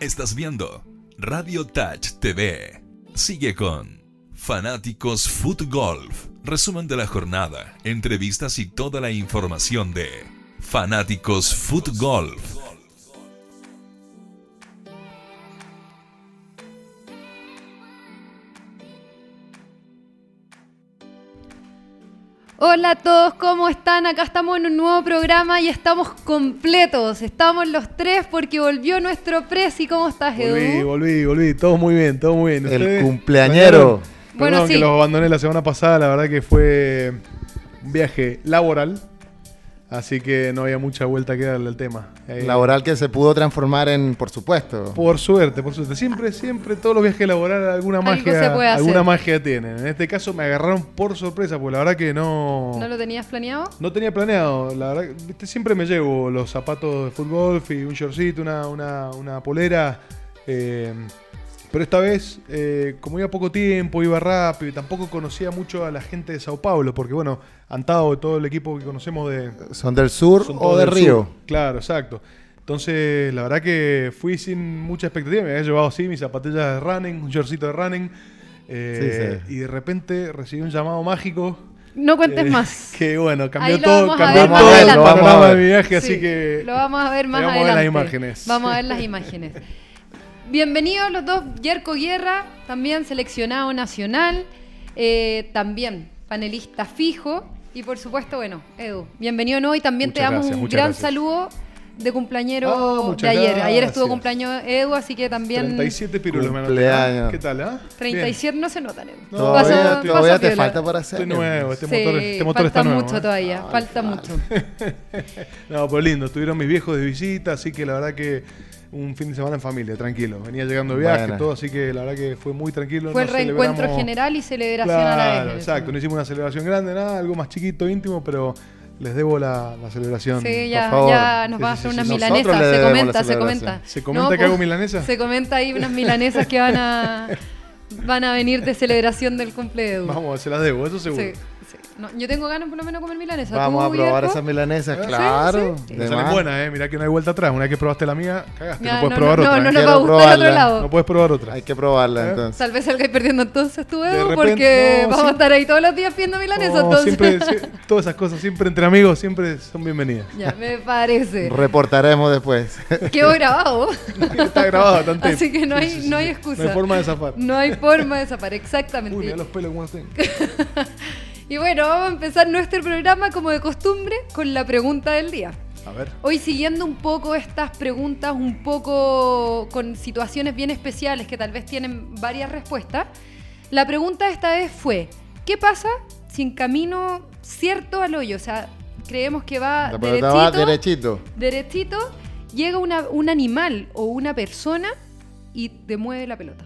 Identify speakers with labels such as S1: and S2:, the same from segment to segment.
S1: Estás viendo Radio Touch TV. Sigue con Fanáticos Foot Golf. Resumen de la jornada, entrevistas y toda la información de Fanáticos Foot Golf.
S2: Hola a todos, ¿cómo están? Acá estamos en un nuevo programa y estamos completos. Estamos los tres porque volvió nuestro Prezi. ¿Cómo estás, Edu?
S3: Volví, volví, volví. Todo muy bien, todo muy bien.
S4: El cumpleañero.
S2: Bueno, sí.
S3: que los abandoné la semana pasada. La verdad que fue un viaje laboral. Así que no había mucha vuelta que darle al tema. Eh,
S4: Laboral que se pudo transformar en, por supuesto.
S3: Por suerte, por suerte. Siempre, siempre, todos los viajes laborales alguna
S2: Algo
S3: magia,
S2: se puede hacer.
S3: alguna magia tienen. En este caso me agarraron por sorpresa, porque la verdad que no...
S2: ¿No lo tenías planeado?
S3: No tenía planeado, la verdad, viste, siempre me llevo los zapatos de fútbol y un shortcito, una, una, una polera. eh, pero esta vez, eh, como iba poco tiempo, iba rápido y tampoco conocía mucho a la gente de Sao Paulo, porque bueno, Antado, todo el equipo que conocemos de...
S4: ¿Son del sur
S3: son
S4: o de
S3: del
S4: Río?
S3: sur. Claro, exacto. Entonces, la verdad que fui sin mucha expectativa. Me había llevado así mis zapatillas de running, un shortcito de running. eh,
S4: Sí, sí.
S3: Y de repente recibí un llamado mágico.
S2: No cuentes
S3: eh,
S2: más.
S3: Que bueno, cambió
S2: Ahí lo
S3: todo,
S2: vamos a
S3: cambió
S2: ver
S3: todo
S2: más
S3: el
S2: adelante.
S3: Panorama de mi viaje,
S2: Sí,
S3: así que.
S2: Lo vamos a ver más
S3: Vamos a ver
S2: adelante.
S3: las imágenes.
S2: Vamos a ver las imágenes. Bienvenidos los dos. Yerko Guerra, también seleccionado nacional. eh, también panelista fijo. Y por supuesto, bueno, Edu, bienvenido de nuevo y también te damos
S3: gracias,
S2: un gran
S3: gracias.
S2: saludo de cumpleañero
S3: Ah,
S2: de ayer. Ayer estuvo
S3: gracias.
S2: cumpleaños Edu, así que también
S3: 37 pirulos.
S4: Cumpleaños.
S3: ¿Qué tal, ah?
S2: 37 no se notan, Edu.
S3: No, todavía-
S2: pasó
S4: Todavía te
S2: piola.
S4: falta para
S3: Bien.
S4: hacer.
S3: Estoy nuevo, este
S2: Sí,
S3: motor, este motor
S2: falta
S3: está nuevo.
S2: mucho
S3: ¿eh?
S2: todavía, falta mucho.
S3: No, pero lindo. Estuvieron mis viejos de visita, así que la verdad que un fin de semana en familia, tranquilo. Venía llegando de viaje,
S4: Buena.
S3: todo, así que la verdad que fue muy tranquilo.
S2: Fue el reencuentro
S3: celebramos-
S2: general y celebración a la
S3: Claro,
S2: vez.
S3: exacto. No hicimos una celebración grande, nada, algo más chiquito, íntimo, pero les debo la, la celebración.
S2: Sí,
S4: por
S2: ya,
S4: favor.
S2: ya nos
S3: Sí,
S2: va a hacer
S3: sí,
S2: unas
S3: sí.
S2: Milanesas. Se comenta, se comenta.
S3: ¿Se comenta que hago milanesas?
S2: Se comenta ahí unas milanesas que van a van a venir de celebración del cumple de Edu.
S3: Vamos, se las debo, eso seguro.
S2: Sí, sí. No, yo tengo ganas por lo menos de comer milanesa.
S4: Vamos
S2: ¿Tú,
S4: a probar esas milanesas,
S3: ¿Ah, sí?
S4: claro.
S2: Sí, sí.
S3: buenas, eh. Mirá que no hay vuelta atrás. Una vez que probaste la mía, cagaste.
S2: Ya,
S3: no puedes
S2: no,
S3: probar
S2: no,
S3: otra.
S2: no, no nos va a
S4: Quiero
S2: gustar el otro
S4: probarla.
S2: lado.
S3: No puedes probar otra.
S4: Hay que probarla
S3: ¿Eh?
S4: entonces.
S2: Tal vez salga perdiendo entonces tú, Edu, porque
S3: no,
S2: vamos a estar ahí todos los días viendo milanesa.
S3: No,
S2: entonces.
S3: siempre, sí, todas esas cosas, siempre entre amigos, siempre son bienvenidas.
S2: ya, me parece.
S4: Reportaremos después.
S2: Quedó grabado.
S3: Está grabado, tanto.
S2: Así que no hay, no hay excusa.
S3: No hay forma de zafar.
S2: No hay forma de zafar, exactamente.
S3: Uy, mira los pelos como.
S2: Y bueno, vamos a empezar nuestro programa como de costumbre con la pregunta del día.
S3: A ver.
S2: Hoy siguiendo un poco estas preguntas, un poco con situaciones bien especiales que tal vez tienen varias respuestas, la pregunta esta vez fue, ¿qué pasa si en camino cierto al hoyo, o sea, creemos que va
S4: pelota va
S2: derechito,
S4: derechito.
S2: derechito, llega una- un animal o una persona y te mueve la pelota?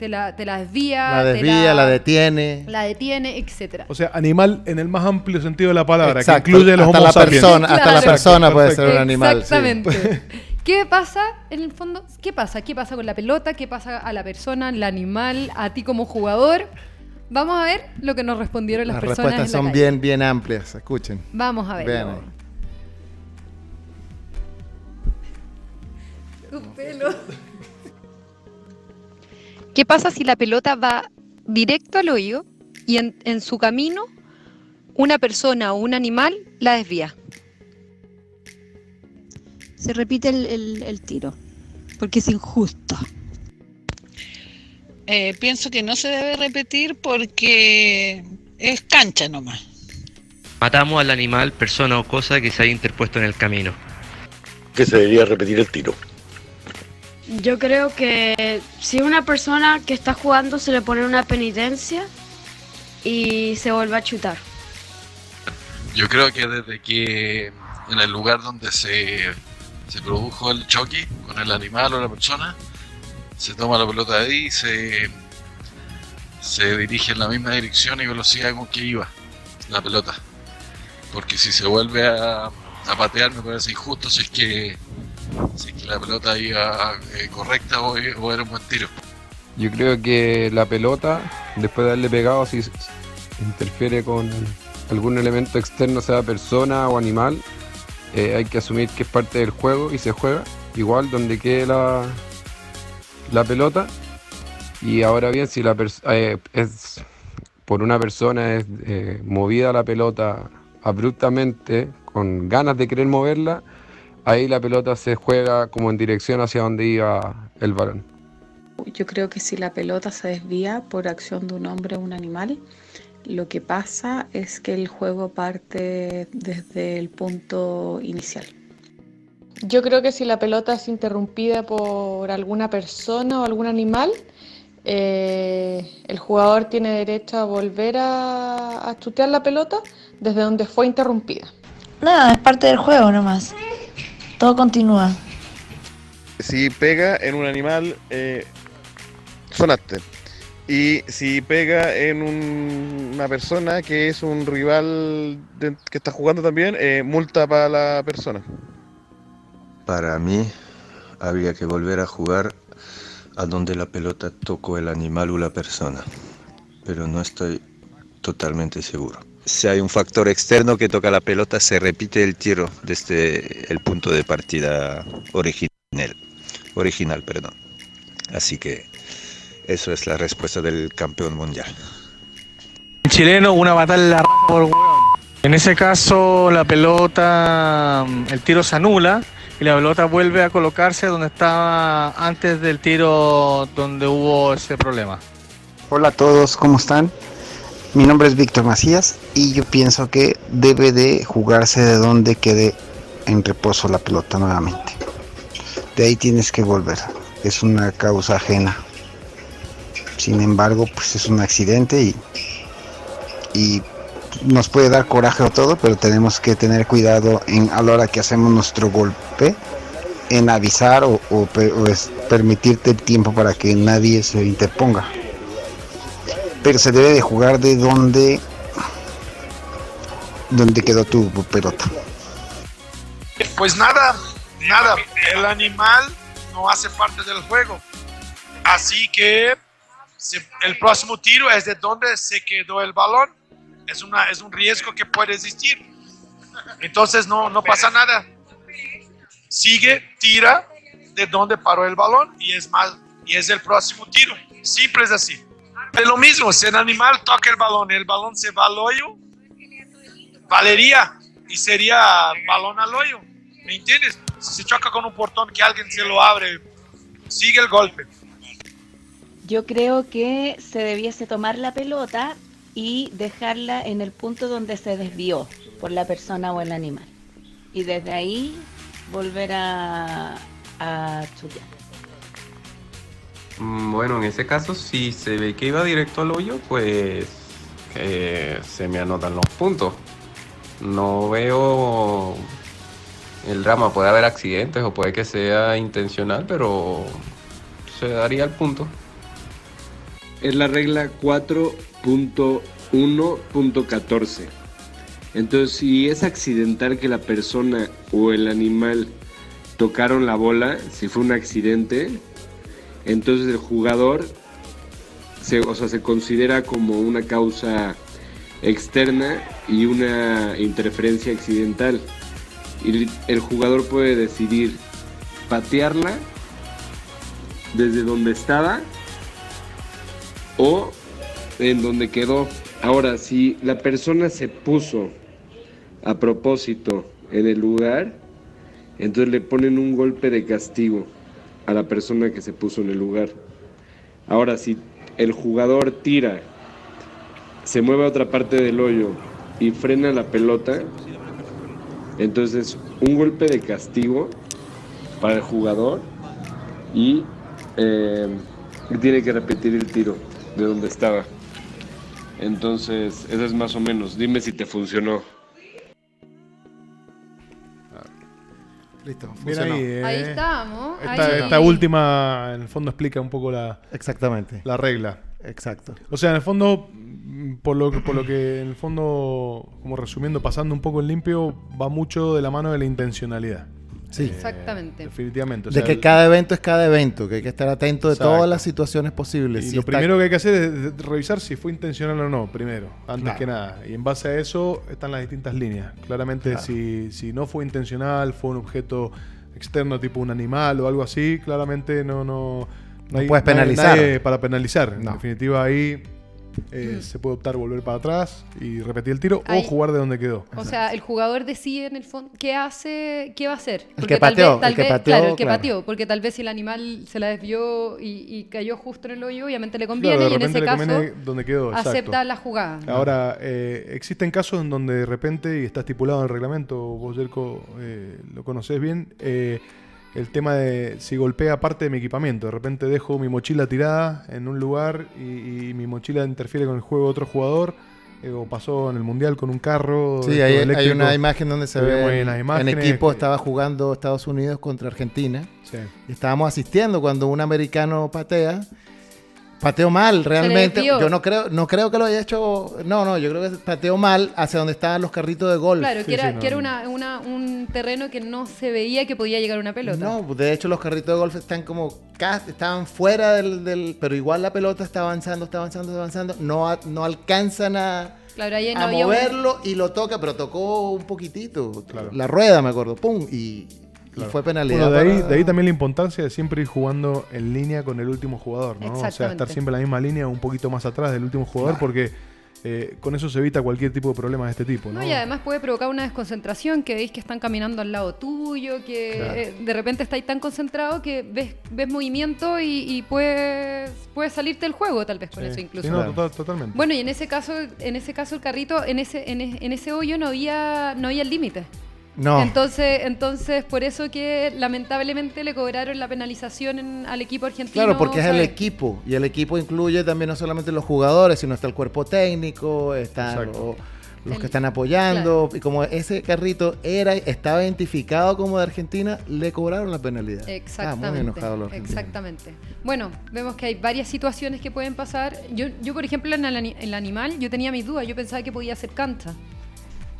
S2: Te la, te la desvía,
S4: La
S2: te
S4: desvía, la detiene.
S2: la detiene, etcétera.
S3: O sea, animal en el más amplio sentido de la palabra,
S4: Exacto.
S3: que incluye a los
S4: hasta la persona, hasta la persona puede ser un animal. sí.
S2: Exactamente. ¿Qué pasa en el fondo? ¿Qué pasa? ¿Qué pasa con la pelota? ¿Qué pasa a la persona, al animal, a ti como jugador? Vamos a ver lo que nos respondieron las,
S4: Las
S2: personas.
S4: respuestas
S2: en la
S4: son
S2: calle.
S4: bien, bien amplias. Escuchen.
S2: Vamos a ver.
S4: Vean ahí.
S2: Tu pelo.
S5: ¿Qué pasa si la pelota va directo al hoyo y en, en su camino una persona o un animal la desvía?
S6: se repite el, el- el tiro, porque es injusto.
S7: Eh, pienso que no se debe repetir porque es cancha nomás.
S8: Matamos al animal, persona o cosa que se haya interpuesto en el camino.
S9: que se debería repetir el tiro.
S10: Yo creo que si una persona que está jugando se le pone una penitencia y se vuelve a chutar.
S11: Yo creo que desde que en el lugar donde se, se produjo el choque con el animal o la persona, se toma la pelota de ahí y se, se dirige en la misma dirección y velocidad con que iba la pelota. Porque si se vuelve a, a patear me parece injusto si es que, si la pelota iba eh, correcta o, o era un buen tiro.
S12: Yo creo que la pelota, después de haberle pegado, si interfiere con algún elemento externo, sea persona o animal, eh, hay que asumir que es parte del juego y se juega. Igual donde quede la, la pelota. Y ahora bien, si la eh, es por una persona es eh, movida la pelota abruptamente, con ganas de querer moverla, ahí la pelota se juega como en dirección hacia donde iba el balón.
S13: Yo creo que si la pelota se desvía por acción de un hombre o un animal, lo que pasa es que el juego parte desde el punto inicial.
S14: Yo creo que si la pelota es interrumpida por alguna persona o algún animal, eh, el jugador tiene derecho a volver a, a chutear la pelota desde donde fue interrumpida.
S6: Nada, es parte del juego nomás. Todo continúa.
S15: Si pega en un animal, eh, sonaste. Y si pega en un- una persona que es un rival de- que está jugando también, eh, multa para la persona.
S16: Para mí, habría que volver a jugar a donde la pelota tocó el animal o la persona, pero no estoy totalmente seguro. Si hay un factor externo que toca la pelota, se repite el tiro desde el punto de partida original. Original, perdón. Así que eso es la respuesta del campeón mundial.
S17: chileno una batalla la raja por hueón. En ese caso la pelota, el tiro se anula y la pelota vuelve a colocarse donde estaba antes del tiro donde hubo ese problema.
S18: Hola a todos, ¿cómo están? Mi nombre es Víctor Macías y yo pienso que debe de jugarse de donde quede en reposo la pelota nuevamente. De ahí tienes que volver. Es una causa ajena. Sin embargo, pues es un accidente y, y nos puede dar coraje o todo, pero tenemos que tener cuidado en a la hora que hacemos nuestro golpe en avisar o, o permitirte el tiempo para que nadie se interponga pero se debe de jugar de donde donde quedó tu pelota.
S19: Pues nada, nada, el animal no hace parte del juego. Así que el próximo tiro es de donde se quedó el balón. Es, una, es un riesgo que puede existir. Entonces no, no pasa nada. Sigue, tira de donde paró el balón y es, más, y es el próximo tiro. Simple es así. Es lo mismo, si el animal toca el balón el balón se va al hoyo, valería y sería balón al hoyo. ¿Me entiendes? Si se choca con un portón que alguien se lo abre, sigue el golpe.
S20: Yo creo que se debiese tomar la pelota y dejarla en el punto donde se desvió por la persona o el animal. Y desde ahí volver a, a chutear.
S21: Mm, Bueno, en ese caso, si se ve que iba directo al hoyo, pues se me anotan los puntos. No veo el drama, puede haber accidentes o puede que sea intencional, pero se daría el punto.
S22: Es la regla 4.1.14. Entonces, si es accidental que la persona o el animal tocaron la bola, si fue un accidente, entonces el jugador se, o sea, se considera como una causa externa y una interferencia accidental. Y el jugador puede decidir patearla desde donde estaba o en donde quedó. Ahora, si la persona se puso a propósito en el lugar, entonces le ponen un golpe de castigo a la persona que se puso en el lugar. Ahora, si el jugador tira, se mueve a otra parte del hoyo y frena la pelota, entonces un golpe de castigo para el jugador y eh, tiene que repetir el tiro de donde estaba. Entonces, eso es más o menos. Dime si te funcionó.
S3: Listo,
S2: funcionó.
S3: ahí. eh.
S2: Ahí estamos,
S3: Esta,
S2: ahí.
S3: esta última, en el fondo, explica un poco la,
S4: Exactamente.
S3: la regla.
S4: Exacto.
S3: O sea, en el fondo, por lo, que- por lo que en el fondo, como resumiendo, pasando un poco en limpio, va mucho de la mano de la intencionalidad.
S4: Sí.
S2: Exactamente.
S3: Definitivamente. o
S4: de que cada evento es cada evento, que hay que estar atento de
S3: Exacto.
S4: todas las situaciones posibles.
S3: Y
S4: Si
S3: lo
S4: está-
S3: primero que hay que hacer es revisar si fue intencional o no, primero, antes
S4: Claro.
S3: que nada. Y en base a eso están las distintas líneas. Claramente,
S4: Claro.
S3: si, si no fue intencional, fue un objeto externo tipo un animal o algo así, claramente no, no,
S4: No
S3: hay-
S4: puedes penalizar.
S3: nadie para penalizar. En definitiva, ahí eh, se puede optar volver para atrás y repetir el tiro
S2: Ahí-
S3: o jugar de donde quedó.
S2: O sea, el jugador decide en el fondo qué hace, qué va a hacer.
S4: que pateó, el que pateó,
S2: claro, el que
S4: claro.
S2: pateó, porque tal vez si el animal se la desvió y, y cayó justo en el hoyo, obviamente le
S3: Claro,
S2: conviene
S3: de
S2: y en ese
S3: le
S2: caso
S3: donde quedó. exacto.
S2: acepta la jugada.
S3: Ahora, eh, existen casos en donde de repente, y está estipulado en el reglamento, vos, Jerko, eh, lo conocés bien, eh, el tema de si golpea parte de mi equipamiento. De repente dejo mi mochila tirada en un lugar y, y mi mochila interfiere con el juego de otro jugador. eh, o pasó en el Mundial con un carro.
S4: Sí, hay, una imagen donde se ve
S3: en
S4: equipo estaba jugando Estados Unidos contra Argentina.
S3: Sí.
S4: Estábamos asistiendo cuando un americano patea. Pateó mal, realmente. Yo no creo, no creo que lo haya hecho. No, no, yo creo que pateó mal hacia donde estaban los carritos de golf.
S2: Claro, que era, que era una, una- un terreno que no se veía que podía llegar una pelota.
S4: No, de hecho los carritos de golf están como estaban fuera del, del- pero igual la pelota está avanzando, está avanzando, está avanzando, no, no alcanzan a,
S2: Claro, ahí no
S4: a
S2: un-
S4: moverlo y lo toca, pero tocó un poquitito, la rueda me acuerdo, pum, y, y fue penalidad.
S3: Bueno, de, ahí,
S4: para-
S3: de ahí también la importancia de siempre ir jugando en línea con el último jugador, ¿no? O sea, estar siempre en la misma línea, un poquito más atrás del último jugador, porque eh, con eso se evita cualquier tipo de problema de este tipo, ¿no?
S2: No, y además puede provocar una desconcentración, que veis que están caminando al lado tuyo, que
S3: Claro.
S2: eh, de repente estáis tan concentrado que ves, ves movimiento y, y puedes, puedes salirte del juego tal vez con
S3: Sí.
S2: eso incluso.
S3: Sí, no, total- totalmente.
S2: Bueno, y en ese caso, en ese caso el carrito, en ese, en, e- en ese hoyo no había, no había el límite.
S4: No.
S2: Entonces, entonces, por eso que lamentablemente le cobraron la penalización en- al equipo argentino.
S4: Claro, porque es el equipo y el equipo incluye también no solamente los jugadores, sino está el cuerpo técnico, están
S3: Exacto.
S4: los, los
S2: El-
S4: que están apoyando y como ese carrito era estaba identificado como de Argentina, le cobraron la penalidad. Ah,
S2: Exactamente.
S4: muy enojados los argentinos.
S2: exactamente. Bueno, vemos que hay varias situaciones que pueden pasar. Yo, yo por ejemplo, en el, el animal, yo tenía mis dudas. Yo pensaba que podía ser cancha.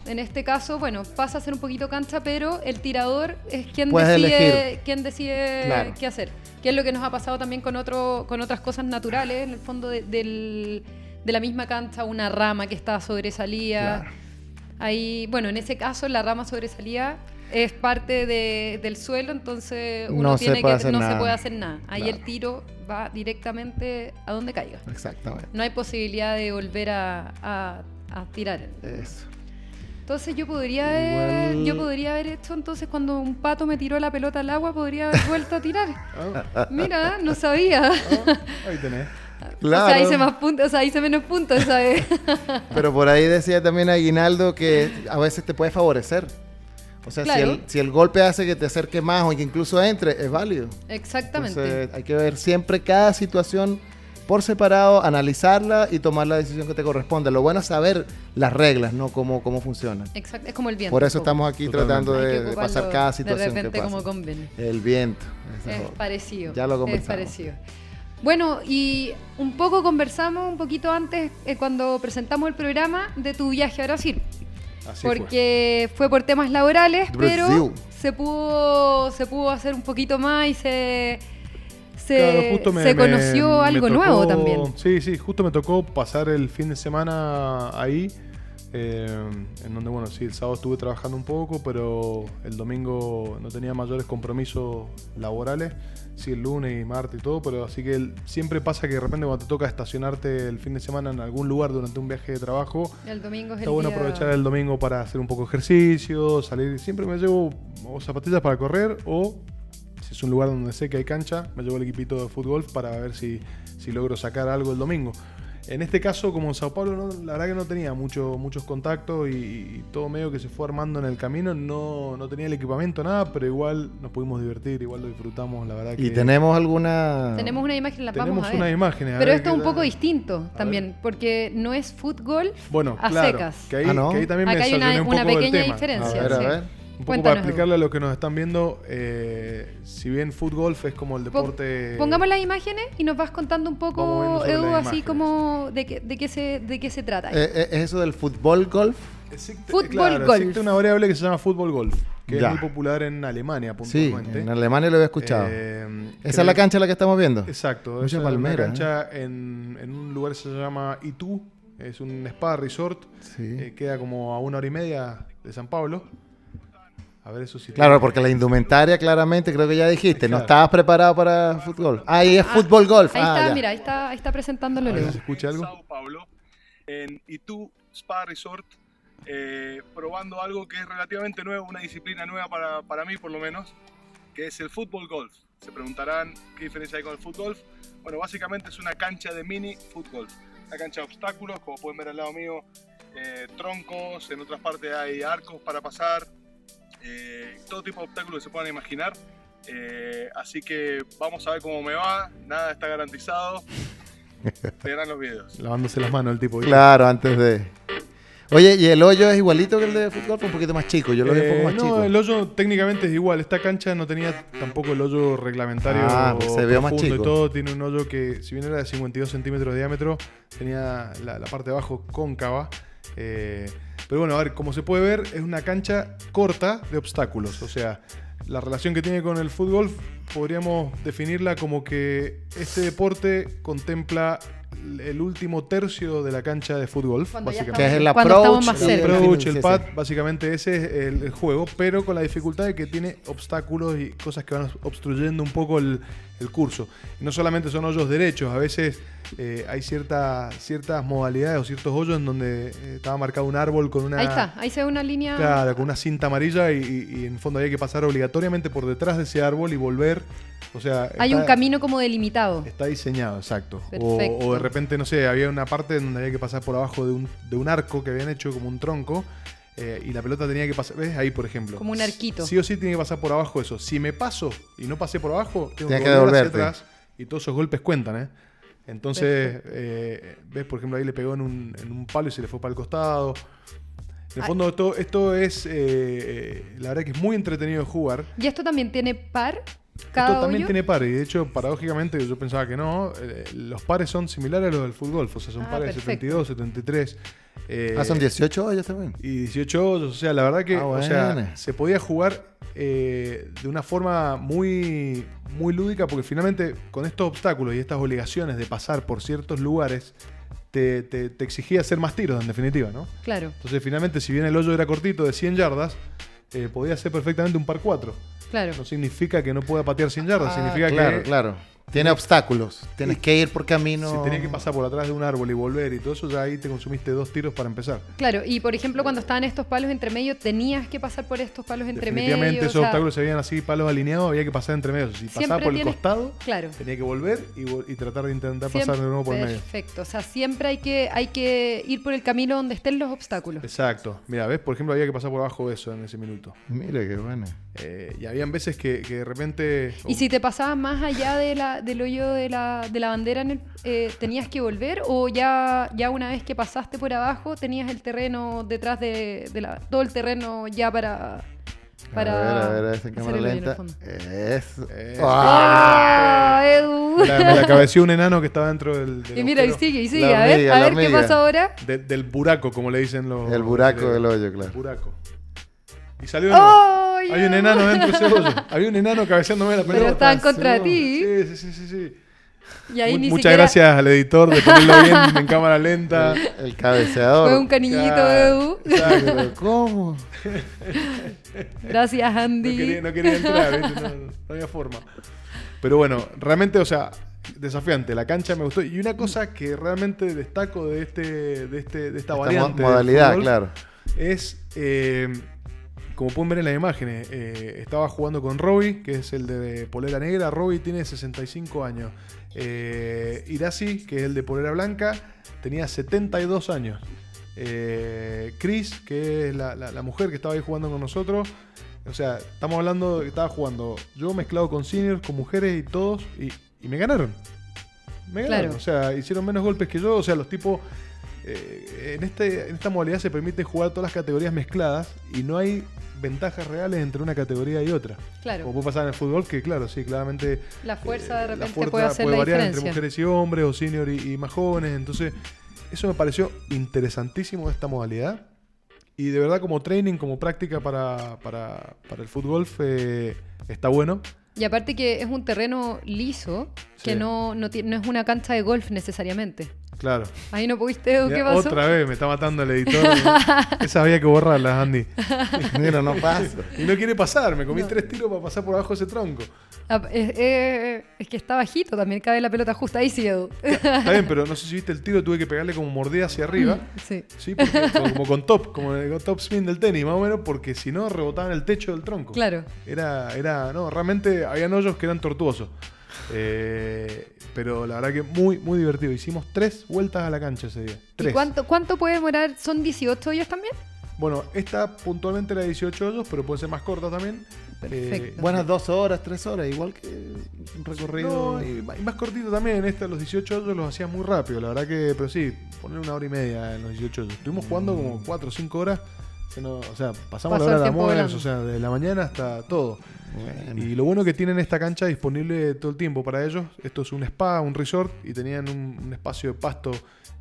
S2: En este caso, bueno, pasa a ser un poquito cancha, pero el tirador es quien
S4: Puedes
S2: decide,
S4: elegir.
S2: quien decide
S4: Claro.
S2: qué hacer. Que es lo que nos ha pasado también con otro, con otras cosas naturales, en el fondo de, del- de la misma cancha, una rama que está sobresalida. Ahí, bueno, en ese caso la rama sobresalida es parte de- del suelo, entonces uno
S4: No se
S2: tiene
S4: puede
S2: que
S4: hacer
S2: no se
S4: nada.
S2: puede hacer nada. Ahí
S4: Claro.
S2: el tiro va directamente a donde caiga.
S4: Exactamente.
S2: No hay posibilidad de volver a, a- a tirar.
S4: Eso.
S2: Entonces yo podría haber,
S4: Igual-
S2: yo podría haber hecho entonces cuando un pato me tiró la pelota al agua, podría haber vuelto a tirar. Mira, no sabía.
S3: Ahí tenés.
S2: O sea,
S4: Claro.
S2: hice más puntos, o sea, hice menos puntos esa vez.
S4: Pero por ahí decía también Aguinaldo que a veces te puede favorecer. O sea, si,
S2: Claro.
S4: el, si el golpe hace que te acerque más o que incluso entre, es válido.
S2: Exactamente.
S4: Entonces hay que ver siempre cada situación por separado, analizarla y tomar la decisión que te corresponde. Lo bueno es saber las reglas, no cómo, cómo funcionan.
S2: Exacto, es como el viento.
S4: Por eso estamos aquí
S3: Totalmente.
S4: tratando de, de pasar cada
S2: de
S4: situación
S2: repente
S4: que pasa.
S2: como conviene.
S4: El viento.
S2: Es
S4: es
S2: parecido.
S4: Ya lo
S2: Es
S4: conversamos.
S2: parecido. Bueno, y un poco conversamos un poquito antes, eh, cuando presentamos el programa, de tu viaje a Brasil.
S3: Así
S2: porque fue. por temas laborales, pero se pudo, se pudo hacer un poquito más y se, se,
S3: Claro, justo me-
S2: se
S3: me-
S2: conoció
S3: me
S2: algo
S3: tocó-
S2: nuevo también.
S3: Sí, sí, justo me tocó pasar el fin de semana ahí, eh, en donde, bueno, sí, el sábado estuve trabajando un poco, pero el domingo no tenía mayores compromisos laborales, sí, el lunes y martes y todo, pero así que el- siempre pasa que de repente cuando te toca estacionarte el fin de semana en algún lugar durante un viaje de trabajo,
S2: El domingo es
S3: Está
S2: el
S3: bueno
S2: día-
S3: aprovechar el domingo para hacer un poco de ejercicio, salir. Siempre me llevo o zapatillas para correr o, si es un lugar donde sé que hay cancha, me llevo el equipito de fútbol para ver si, si logro sacar algo el domingo. En este caso, como en Sao Paulo, no- la verdad que no tenía mucho, muchos contactos y, y todo medio que se fue armando en el camino. No, no tenía el equipamiento, nada, pero igual nos pudimos divertir, igual lo disfrutamos, la verdad que...
S4: Y tenemos alguna...
S2: Tenemos una imagen, la
S3: Tenemos
S2: vamos a ver.
S3: unas imágenes, a
S2: Pero
S3: ver
S2: esto es un poco distinto también, porque no es fútbol
S3: Bueno,
S2: a
S3: claro,
S2: secas.
S3: Que ahí,
S4: Ah, ¿no?
S3: que ahí también me
S2: hay una-
S3: un
S2: una
S3: poco
S2: pequeña diferencia,
S4: A ver, a
S2: sí.
S4: ver.
S3: Un poco
S2: Cuéntanos,
S3: para explicarle a los que nos están viendo, eh, si bien fútbol es como el
S2: Po-
S3: deporte...
S2: Pongamos las imágenes y nos vas contando un poco, Edu, así como de, qué- de, qué se, de qué se trata.
S4: Eh, eh, ¿Es eso del fútbol golf?
S3: Existe-
S2: Fútbol
S3: claro,
S2: golf.
S3: Existe una variable que se llama fútbol golf, que
S4: Ya.
S3: es muy popular en Alemania
S4: Sí,
S3: puntualmente.
S4: en Alemania lo había escuchado.
S3: Eh,
S4: ¿Esa
S3: creo-
S4: es la cancha la que estamos viendo?
S3: Exacto,
S4: Mucha
S3: esa es
S4: palmera,
S3: una
S4: ¿eh?
S3: cancha en, en un lugar que se llama Itu, es un spa resort,
S4: Sí.
S3: eh, queda como a una hora y media de San Pablo. A ver, eso sí.
S4: Claro, porque la indumentaria claramente, creo que ya dijiste, no
S3: Claro.
S4: estabas preparado para fútbol. Ah, ahí es
S2: Ah,
S4: fútbol golf.
S2: Ahí
S4: ah,
S2: está,
S4: ya.
S2: mira, ahí está, ahí está presentándolo Leo.
S3: escucha algo?
S23: Sao Paulo, en Itu Spa Resort, eh, probando algo que es relativamente nuevo, una disciplina nueva para, para mí por lo menos, que es el fútbol golf. Se preguntarán qué diferencia hay con el fútbol golf. Bueno, básicamente es una cancha de mini fútbol. Una cancha de obstáculos, como pueden ver al lado mío, eh, troncos, en otras partes hay arcos para pasar, eh, todo tipo de obstáculos que se puedan imaginar. Eh, así que vamos a ver cómo me va, nada está garantizado. Verán los videos.
S3: Lavándose las manos el tipo. ¿viste?
S4: Claro, antes de. Oye, ¿y el hoyo es igualito que el de fútbol? Fue un poquito más chico. Yo lo vi un poco
S3: Eh,
S4: más
S3: no,
S4: chico.
S3: el hoyo técnicamente es igual. Esta cancha no tenía tampoco el hoyo reglamentario.
S4: Ah, se vio más chico.
S3: Y todo tiene un hoyo que, si bien era de 52 centímetros de diámetro, tenía la, la parte de abajo cóncava. Eh, pero bueno, a ver, como se puede ver, es una cancha corta de obstáculos. O sea, la relación que tiene con el fútbol podríamos definirla como que este deporte contempla el último tercio de la cancha de fútbol.
S2: Cuando
S3: básicamente.
S4: Que es el approach.
S2: más
S3: El approach, el pad, básicamente ese es el, el juego, pero con la dificultad de que tiene obstáculos y cosas que van obstruyendo un poco el, el curso. Y no solamente son hoyos derechos, a veces eh, hay cierta, ciertas modalidades o ciertos hoyos en donde eh, estaba marcado un árbol con una...
S2: Ahí está, ahí se ve una línea.
S3: Claro, con una cinta amarilla y, en fondo había que pasar obligatoriamente por detrás de ese árbol y volver. O sea,
S2: Hay
S3: está-
S2: un camino como delimitado.
S3: Está diseñado, exacto. O,
S2: Perfecto.
S3: o de repente, no sé, había una parte donde había que pasar por abajo de un, de un arco que habían hecho como un tronco eh, y la pelota tenía que pasar, ¿ves? Ahí, por ejemplo.
S2: Como un arquito.
S3: Sí o sí tiene que pasar por abajo eso. Si me paso y no pasé por abajo, tengo
S4: Tienes
S3: que
S4: que
S3: volver hacia atrás y todos esos golpes cuentan, ¿eh? Entonces, eh, ¿ves? Por ejemplo, ahí le pegó en un, en un palo y se le fue para el costado. En el
S2: Ay.
S3: fondo, esto, esto es, eh, la verdad que es muy entretenido de jugar.
S2: Y esto también tiene par. Cada
S3: Esto también
S2: hoyo?
S3: tiene par, y de hecho, paradójicamente, yo pensaba que no. eh, los pares son similares a los del fútbol, o sea, son
S2: Ah,
S3: pares de
S2: perfecto.
S3: 72, 73. eh,
S4: Ah, son 18 hoyos también.
S3: Y 18 hoyos, o sea, la verdad que
S4: Ah,
S3: o sea, se podía jugar eh, de una forma muy, muy lúdica, porque finalmente con estos obstáculos y estas obligaciones de pasar por ciertos lugares, te, te- te exigía hacer más tiros, en definitiva, ¿no?
S2: Claro.
S3: Entonces, finalmente, si bien el hoyo era cortito, de 100 yardas, eh, podía ser perfectamente un par 4.
S2: Claro.
S3: No significa que no pueda patear 100 yardas,
S4: Ah,
S3: significa
S4: claro,
S3: que
S4: claro. Tiene obstáculos. Tienes que ir por camino.
S3: si tenía que pasar por atrás de un árbol y volver y todo eso, ya ahí te consumiste dos tiros para empezar.
S2: Claro, y por ejemplo, cuando estaban estos palos entre medio, tenías que pasar por estos palos entre medio.
S3: Definitivamente esos
S2: o sea,
S3: obstáculos se veían así, palos alineados, había que pasar entre medio. Si pasaba por el
S2: tienes-
S3: costado,
S2: Claro.
S3: tenía que volver y, tratar de intentar
S2: Siempre-
S3: pasar de nuevo por el medio.
S2: Perfecto. O sea, siempre hay que, hay que ir por el camino donde estén los obstáculos.
S3: Exacto. Mira, ¿ves? Por ejemplo, había que pasar por abajo de eso en ese minuto.
S4: Mira qué bueno.
S3: Eh, y habían veces que, que de repente...
S2: Y si te pasabas más allá de la, del hoyo de la, de la bandera, en el- eh, ¿tenías que volver? ¿O ya, ya una vez que pasaste por abajo, tenías el terreno detrás de, de la, todo el terreno ya para... para
S4: a ver, a ver, esa
S2: hacer
S4: cámara
S2: el hoyo en el
S4: lenta.
S2: fondo?
S4: Eso.
S3: Eso.
S2: ¡Ah, Edu!
S3: Me la, me la cabeció un enano que estaba dentro del... del
S2: Y mira, y sigue, y sigue.
S4: La
S2: a ver,
S4: hormiga,
S2: a ver qué
S4: hormiga.
S2: pasa ahora.
S3: De- del buraco, como le dicen los...
S4: El buraco del hoyo, claro.
S3: El buraco. Y salió de.
S2: ¡Ay,
S3: Hay un enano dentro de ese hoyo. Había un enano cabeceándome la
S2: Pero
S3: pelota.
S2: estaban contra ti.
S3: Sí, sí, sí, sí. sí.
S2: Y ahí
S3: Mu-
S2: ni
S3: Muchas
S2: siquiera
S3: gracias al editor de ponerlo bien en cámara lenta.
S4: El cabeceador.
S2: fue un caniñito, Edu.
S3: exacto.
S4: ¿Cómo?
S2: Gracias,
S3: No
S2: Andy.
S3: quería, no quería entrar, ¿viste? No, no había forma. Pero bueno, realmente, o sea, desafiante. La cancha me gustó. Y una cosa que realmente destaco de este, de este, de esta,
S4: Esta
S3: variante.
S4: modalidad,
S3: fútbol
S4: claro.
S3: Es, eh, como pueden ver en las imágenes, eh, estaba jugando con Robbie, que es el de polera negra. Robbie tiene 65 años. Eh, Irasi, que es el de polera blanca, tenía 72 años. Eh, Chris, que es la, la- la mujer que estaba ahí jugando con nosotros. O sea, estamos hablando de que estaba jugando yo mezclado con seniors, con mujeres y todos, y, y me ganaron. Me ganaron.
S2: Claro.
S3: O sea, hicieron menos golpes que yo. O sea, los tipos. eh, en, este, en esta modalidad se permite jugar todas las categorías mezcladas y no hay ventajas reales entre una categoría y otra.
S2: Claro.
S3: Como puede pasar en el fútbol, que claro, sí, claramente
S2: La fuerza de
S3: la
S2: repente
S3: fuerza
S2: puede hacer
S3: variar entre mujeres y hombres, o senior y, y más jóvenes. Entonces, eso me pareció interesantísimo de esta modalidad. Y de verdad, como training, como práctica para, para, para el fútbol, eh, está bueno.
S2: Y aparte que es un terreno liso, que no, no, no es una cancha de golf necesariamente.
S3: Claro.
S2: Ahí no pudiste, Edu, ¿qué pasó?
S3: Otra vez me está matando el editor. Esa había que borrarlas, Andy.
S4: Mira, no pasa.
S3: Y no quiere pasar. Me comí tres tiros para pasar por abajo de ese tronco.
S2: Ah, es, eh, es que está bajito, también cabe la pelota justa. Ahí sí, Edu.
S3: Está bien, pero no sé si viste el tiro, tuve que pegarle como mordida hacia arriba.
S2: Sí.
S3: Sí, porque- como, como con top, como el top spin del tenis, más o menos, porque si no rebotaba en el techo del tronco.
S2: Claro.
S3: Era, era, no, realmente habían hoyos que eran tortuosos. Eh, pero la verdad que muy, muy divertido. Hicimos tres vueltas a la cancha ese día.
S2: ¿Y
S3: Tres.
S2: cuánto, cuánto puede demorar? ¿Son 18 hoyos también?
S3: Bueno, esta puntualmente era 18 hoyos, pero puede ser más corta también.
S2: Perfecto.
S3: Eh,
S4: Buenas dos horas, tres horas, igual que un recorrido.
S3: No, y, y más cortito también. Este, los 18 hoyos los hacía muy rápido, la verdad que, pero sí, poner una hora y media en los 18 hoyos. Estuvimos jugando como 4 o 5 horas. que no- o sea, pasamos
S2: Pasó
S3: la hora de almuerzo, o sea, de la mañana hasta todo. Y lo bueno que tienen esta cancha disponible todo el tiempo para ellos. Esto es un spa, un resort, y tenían un, un espacio de pasto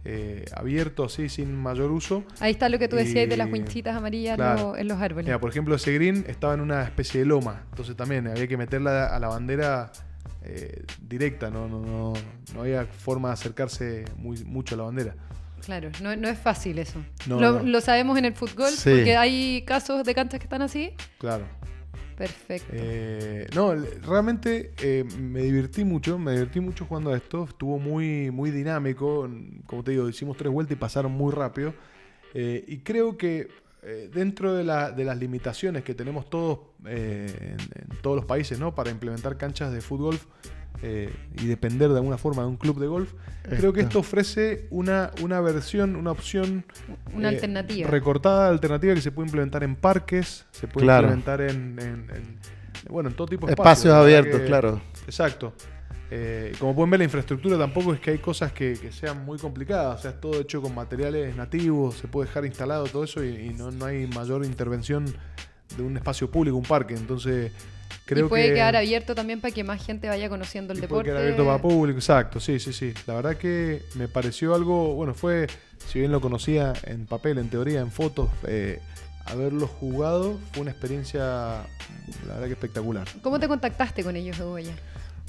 S3: eh, abierto, así, sin mayor uso.
S2: Ahí está lo que tú decías de las winchitas amarillas en
S3: Claro.
S2: lo- en los árboles.
S3: Mira, por ejemplo, ese green estaba en una especie de loma, entonces también había que meterla a la bandera eh, directa, no, no, no, no había forma de acercarse muy, mucho a la bandera.
S2: Claro, no, no es fácil eso.
S3: No,
S2: lo,
S3: no.
S2: lo sabemos en el fútbol,
S3: Sí.
S2: porque hay casos de canchas que están así.
S3: Claro.
S2: Perfecto.
S3: Eh, no, realmente eh, me divertí mucho, me divertí mucho jugando a esto, estuvo muy, muy dinámico, como te digo, hicimos tres vueltas y pasaron muy rápido. Eh, y creo que dentro de, la- de las limitaciones que tenemos todos en, en todos los países ¿no? para implementar canchas de fútbol eh, y depender de alguna forma de un club de golf, creo que
S4: Esto.
S3: esto ofrece una, una versión, una opción
S2: Una
S3: eh,
S2: alternativa.
S3: recortada alternativa que se puede implementar en parques, se puede
S4: Claro.
S3: implementar en, en- en- bueno, en todo tipo de
S4: Espacios
S3: verdad
S4: abiertos, claro.
S3: Exacto. Eh, como pueden ver, la infraestructura tampoco es que hay cosas que, que sean muy complicadas. O sea, es todo hecho con materiales nativos, se puede dejar instalado todo eso y, y no, no hay mayor intervención de un espacio público, un parque. Entonces, creo
S2: y puede
S3: que.
S2: quedar abierto también para que más gente vaya conociendo el
S3: Puede
S2: deporte.
S3: quedar abierto para público, exacto, sí, sí, sí. La verdad que me pareció algo, bueno, fue, si bien lo conocía en papel, en teoría, en fotos, eh, haberlo jugado fue una experiencia, la verdad que espectacular.
S2: ¿Cómo te contactaste con ellos, Begoña?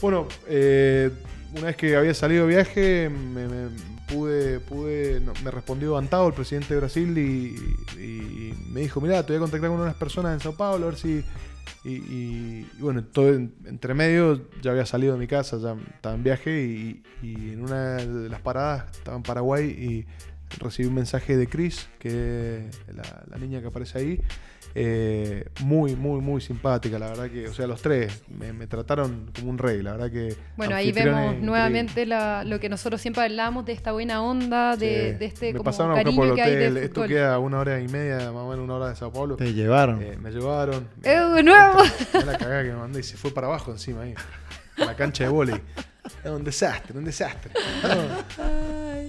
S3: Bueno, eh, una vez que había salido de viaje, me, me pude, pude, no, me respondió Antao, el presidente de Brasil, y, y me dijo, mira, te voy a contactar con unas personas en Sao Paulo, a ver si... Y, y- bueno, todo en- entre medio ya había salido de mi casa, ya estaba en viaje y, en una de las paradas estaba en Paraguay y recibí un mensaje de Chris, que es la niña que aparece ahí, eh, muy, muy, muy simpática, la verdad que, o sea, los tres me, me trataron como un rey, la verdad que...
S2: Bueno, ahí vemos nuevamente la- lo que nosotros siempre hablamos de esta buena onda, de,
S3: Sí.
S2: de este
S3: me
S2: como
S3: pasaron a buscar por
S2: cariño
S3: el
S2: que hay
S3: hotel.
S2: de
S3: Esto queda una hora y media, más o menos una hora de Sao Paulo.
S4: Te llevaron.
S3: Eh, me llevaron.
S2: ¡Eh, de nuevo!
S3: La cagada que me mandé y se fue para abajo encima ahí. A la cancha de vóley. Era un desastre, un desastre.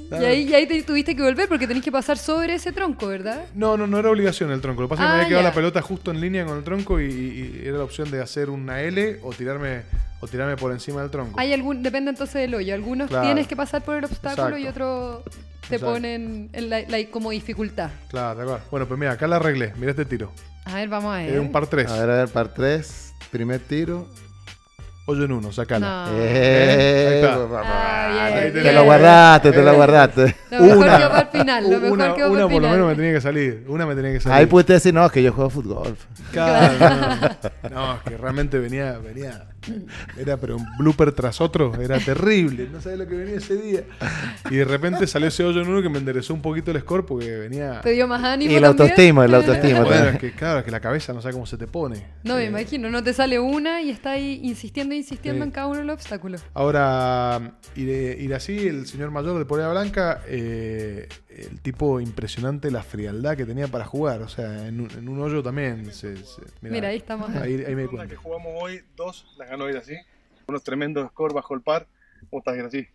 S3: No,
S2: Y ahí, y ahí te tuviste que volver porque tenés que pasar sobre ese tronco, ¿verdad?
S3: no, no, no era obligación el tronco. Lo que pasa es que
S2: Ah,
S3: me había quedado
S2: ya.
S3: la pelota justo en línea con el tronco y, era la opción de hacer una L o tirarme, o tirarme por encima del tronco.
S2: Hay algún, depende entonces del hoyo. Algunos
S3: Claro.
S2: tienes que pasar por el obstáculo y otros te
S3: Exacto.
S2: ponen en la, la- como dificultad.
S3: Claro, de acuerdo. Bueno, pues mira, acá la arreglé. Mira este tiro.
S2: A ver, vamos a ver.
S3: Es un par 3.
S4: A ver, a ver, par 3. Primer tiro.
S3: Hoyo en uno, sacala.
S2: No.
S4: Eh,
S3: Ahí está.
S2: Ah, bien,
S3: Ahí
S4: Te
S2: bien.
S4: lo guardaste, te lo
S3: Eh.
S4: guardaste.
S2: Lo mejor quedó para el final, lo mejor
S3: una una
S2: el
S3: por lo
S2: final.
S3: menos me tenía que salir. Una me tenía que salir.
S4: Ahí pudiste decir, no, es que yo juego fútbol.
S3: Claro, no, no. No, es que realmente venía, venía, era pero un blooper tras otro, era terrible, no sabía lo que venía ese día. Y de repente salió ese hoyo en uno que me enderezó un poquito el score porque venía...
S2: Te dio más ánimo
S4: Y la
S2: también?
S4: autoestima, la autoestima
S3: Bueno,
S4: también.
S3: es que claro, es que la cabeza no sabe cómo se te pone.
S2: No, me
S3: Eh,
S2: imagino, no te sale una y está ahí insistiendo, insistiendo en cada uno de los obstáculos.
S3: Ahora, ir, ir así, el señor mayor de Polera Blanca, eh, el tipo impresionante, la frialdad que tenía para jugar. O sea, en un, en un hoyo también. Se, se-
S2: Mira, ahí estamos.
S3: Ahí, ahí me
S23: La que jugamos hoy, dos, las ganó ir así. Unos tremendos scores bajo el par. ¿Cómo estás, Graci?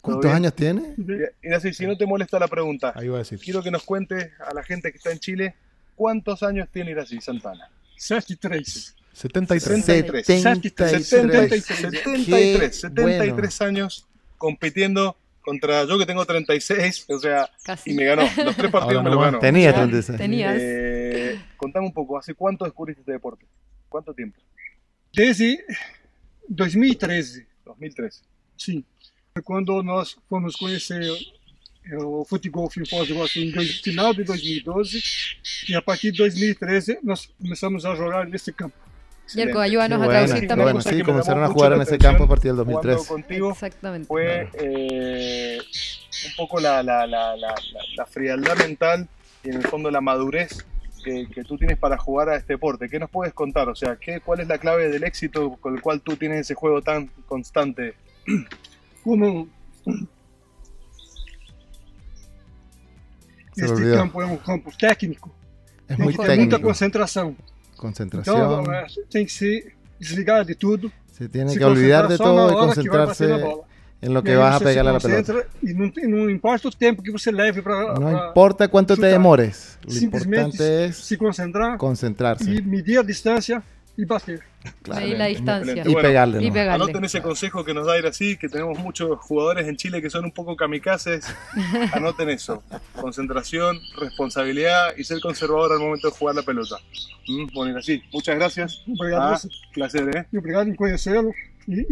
S4: ¿Cuántos años tiene?
S23: Graci, si no te molesta la pregunta,
S3: Ahí va a decir.
S23: quiero que nos cuentes a la gente que está en Chile cuántos años tiene Irací Santana.
S24: 73.
S3: 73.
S23: 73.
S4: 73.
S23: 73.
S4: Qué
S23: 73.
S4: bueno.
S23: 73 años compitiendo contra yo que tengo 36, o sea,
S2: Casi.
S23: y me ganó. Los tres partidos
S3: Ahora
S23: me los
S3: nomás.
S23: ganó.
S4: Tenía
S23: O sea,
S4: 36.
S2: Tenías.
S23: eh, contame un poco, ¿hace cuánto descubriste este deporte? ¿Cuánto tiempo?
S24: Desde 2013.
S23: 2013.
S24: Sí. quando nós fomos conhecer o futebol em Foz do Iguaçu dois- final de 2012 e a partir de 2013 nós começamos a jogar nesse campo.
S2: Yerko, ayúdanos
S4: Qué
S2: a
S4: bueno,
S2: traducir también.
S4: bueno, sí, comenzaron a jugar en ese campo a partir del
S23: jugando
S4: 2013.
S23: contigo
S2: Exactamente.
S23: fue eh, un poco la, la, la, la, la- la frialdad mental y en el fondo la madurez que, que tú tienes para jugar a este deporte. ¿Qué nos puedes contar? O sea, ¿qué, ¿cuál es la clave del éxito con el cual tú tienes ese juego tan constante?
S24: Como
S4: Se
S24: este campo é um campo técnico,
S4: Es muy técnico.
S24: concentração.
S4: Concentración.
S24: Então é, tem que se desligar de tudo.
S4: Se tiene
S24: se
S4: que olvidar de todo y
S24: vai
S4: concentrarse en lo
S24: E
S4: que
S24: aí
S4: vas a pegarle a la pelota.
S24: E não, e não importa o tempo que você leve para.
S4: No importa cuánto te demores, lo importante es
S24: se concentrar
S4: concentrarse.
S24: e medir a distância e bater.
S2: Ahí la distancia.
S23: Excelente.
S4: Y
S23: Bueno,
S4: pegarle,
S2: Y
S4: ¿no?
S2: pegarle.
S23: Anoten ese consejo que nos da ir así, que tenemos muchos jugadores en Chile que son un poco kamikazes. Anoten eso. Concentración, responsabilidad y ser conservador al momento de jugar la pelota. Mm, Bueno, ir así. Muchas gracias.
S24: Obrigado
S23: Ah, placer, ¿eh?
S24: Obrigado em conhecê-lo. E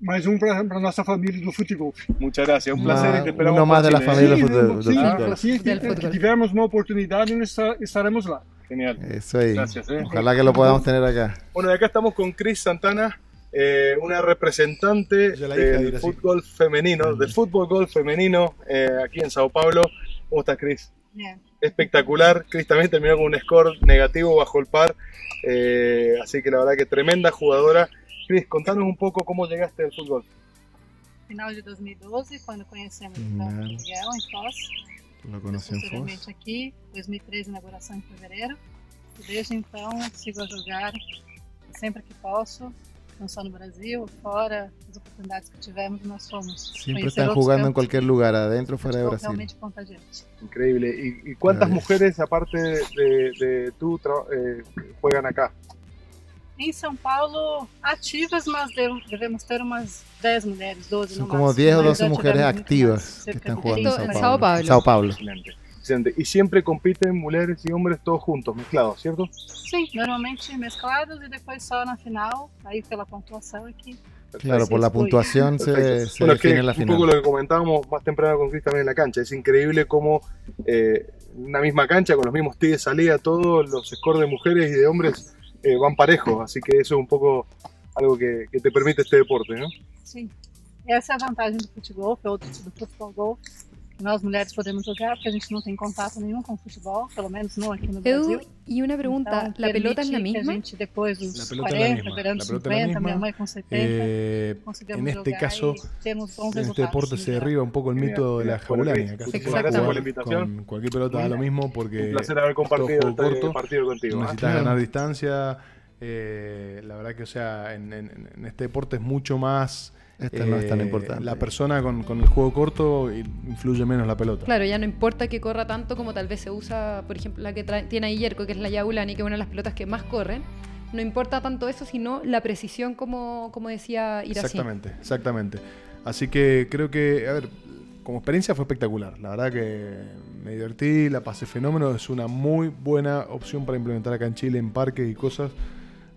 S24: mais um para a nossa família do futebol.
S23: Muchas gracias. Un placer y te esperamos.
S4: uno más de la
S23: ¿eh?
S4: familia
S24: Sim,
S4: del fútbol-
S24: não,
S4: del
S24: assim que,
S2: Del
S24: que
S2: fútbol.
S24: tivermos uma oportunidade, esta- estaremos lá.
S23: Genial.
S4: Eso ahí.
S23: Gracias, eh.
S4: Ojalá que lo podamos tener acá.
S23: Bueno, y acá estamos con Cris Santana, eh, una representante del fútbol femenino, del fútbol golf femenino eh, aquí en Sao Paulo. ¿Cómo estás, Cris?
S25: Bien.
S23: Espectacular. Cris también terminó con un score negativo bajo el par, eh, así que la verdad que tremenda jugadora. Cris, contanos un poco cómo llegaste al fútbol.
S25: Final de 2012, quando conhecemos o
S4: Genial.
S25: Campo Miguel em Foz.
S4: Foz.
S25: Posteriormente aqui, 2013, inauguração em fevereiro. E desde então, sigo a jogar sempre que posso, não só no Brasil, fora, as oportunidades que tivemos, nós fomos.
S4: Siempre
S25: conhecer
S4: están jugando en
S25: campos.
S4: cualquier lugar, adentro o fuera de
S25: Futebol
S4: Brasil.
S25: realmente contagiante.
S23: Increíble. ¿Y, y cuántas mujeres, aparte de, de tú, tra- eh, juegan acá?
S25: Em São Paulo, ativas, mas dev- devemos ter umas 10 mulheres, 12
S4: Son
S25: no
S4: como
S25: máximo,
S4: 10 o
S25: mas
S4: 12
S25: já
S4: mujeres
S25: tivemos muito
S4: activas que están jugando en
S25: 20
S4: Sao. Paulo. Sao Paulo.
S23: Excelente. Excelente. Y siempre compiten mujeres y hombres todos juntos, mezclados, ¿cierto?
S25: Sim, normalmente mesclados e depois só na final, aí pela pontuação aqui.
S4: Claro, por la puntuación se, se
S23: Bueno, que
S4: define la
S23: un poco
S4: final.
S23: lo que comentábamos más temprano con Cris también en la cancha. Es increíble cómo eh, una misma cancha, con los mismos tiros de salida, todos los scores de mujeres y de hombres eh, van parejos. Así que eso es un poco algo que, que te permite este deporte, ¿no?
S25: Sim. Essa é a vantagem do futebol, do futebol golf. Nós mulheres podemos jogar porque a gente não tem contato nenhum com o futebol, pelo menos não aqui no
S2: Edu,
S25: Brasil.
S2: y una pregunta,
S25: Então,
S2: ¿la pelota
S25: permite que
S2: misma?
S25: A gente depois dos
S3: La pelota es la
S25: 40,
S3: misma.
S25: beirando
S3: La
S25: dos
S3: pelota es la
S25: 50, minha mãe com 70,
S3: Eh,
S25: conseguimos
S3: en este
S25: jogar
S3: caso,
S25: e temos bons
S3: en este deporte se derriba un poco el mito de la.
S23: Cris,
S3: Acá se puede
S23: la invitación.
S3: con cualquier pelota da lo mismo porque
S23: Un placer haber compartido este
S3: corto,
S23: partido contigo, ¿eh?
S3: Necesitas ganar distancia. eh, la verdad que, o sea, en, en- en este deporte es mucho más. Eh,
S4: Este no es tan importante.
S3: La persona con, con el juego corto influye menos la pelota.
S2: Claro, ya no importa que corra tanto como tal vez se usa, por ejemplo, la que tiene ahí Yerko, que es la Yaulani, que es una de las pelotas que más corren. No importa tanto eso, sino la precisión, como, como decía Irací.
S3: Exactamente, exactamente. Así que creo que, a ver, como experiencia fue espectacular. La verdad que me divertí, la pasé fenómeno. Es una muy buena opción para implementar acá en Chile en parques y cosas.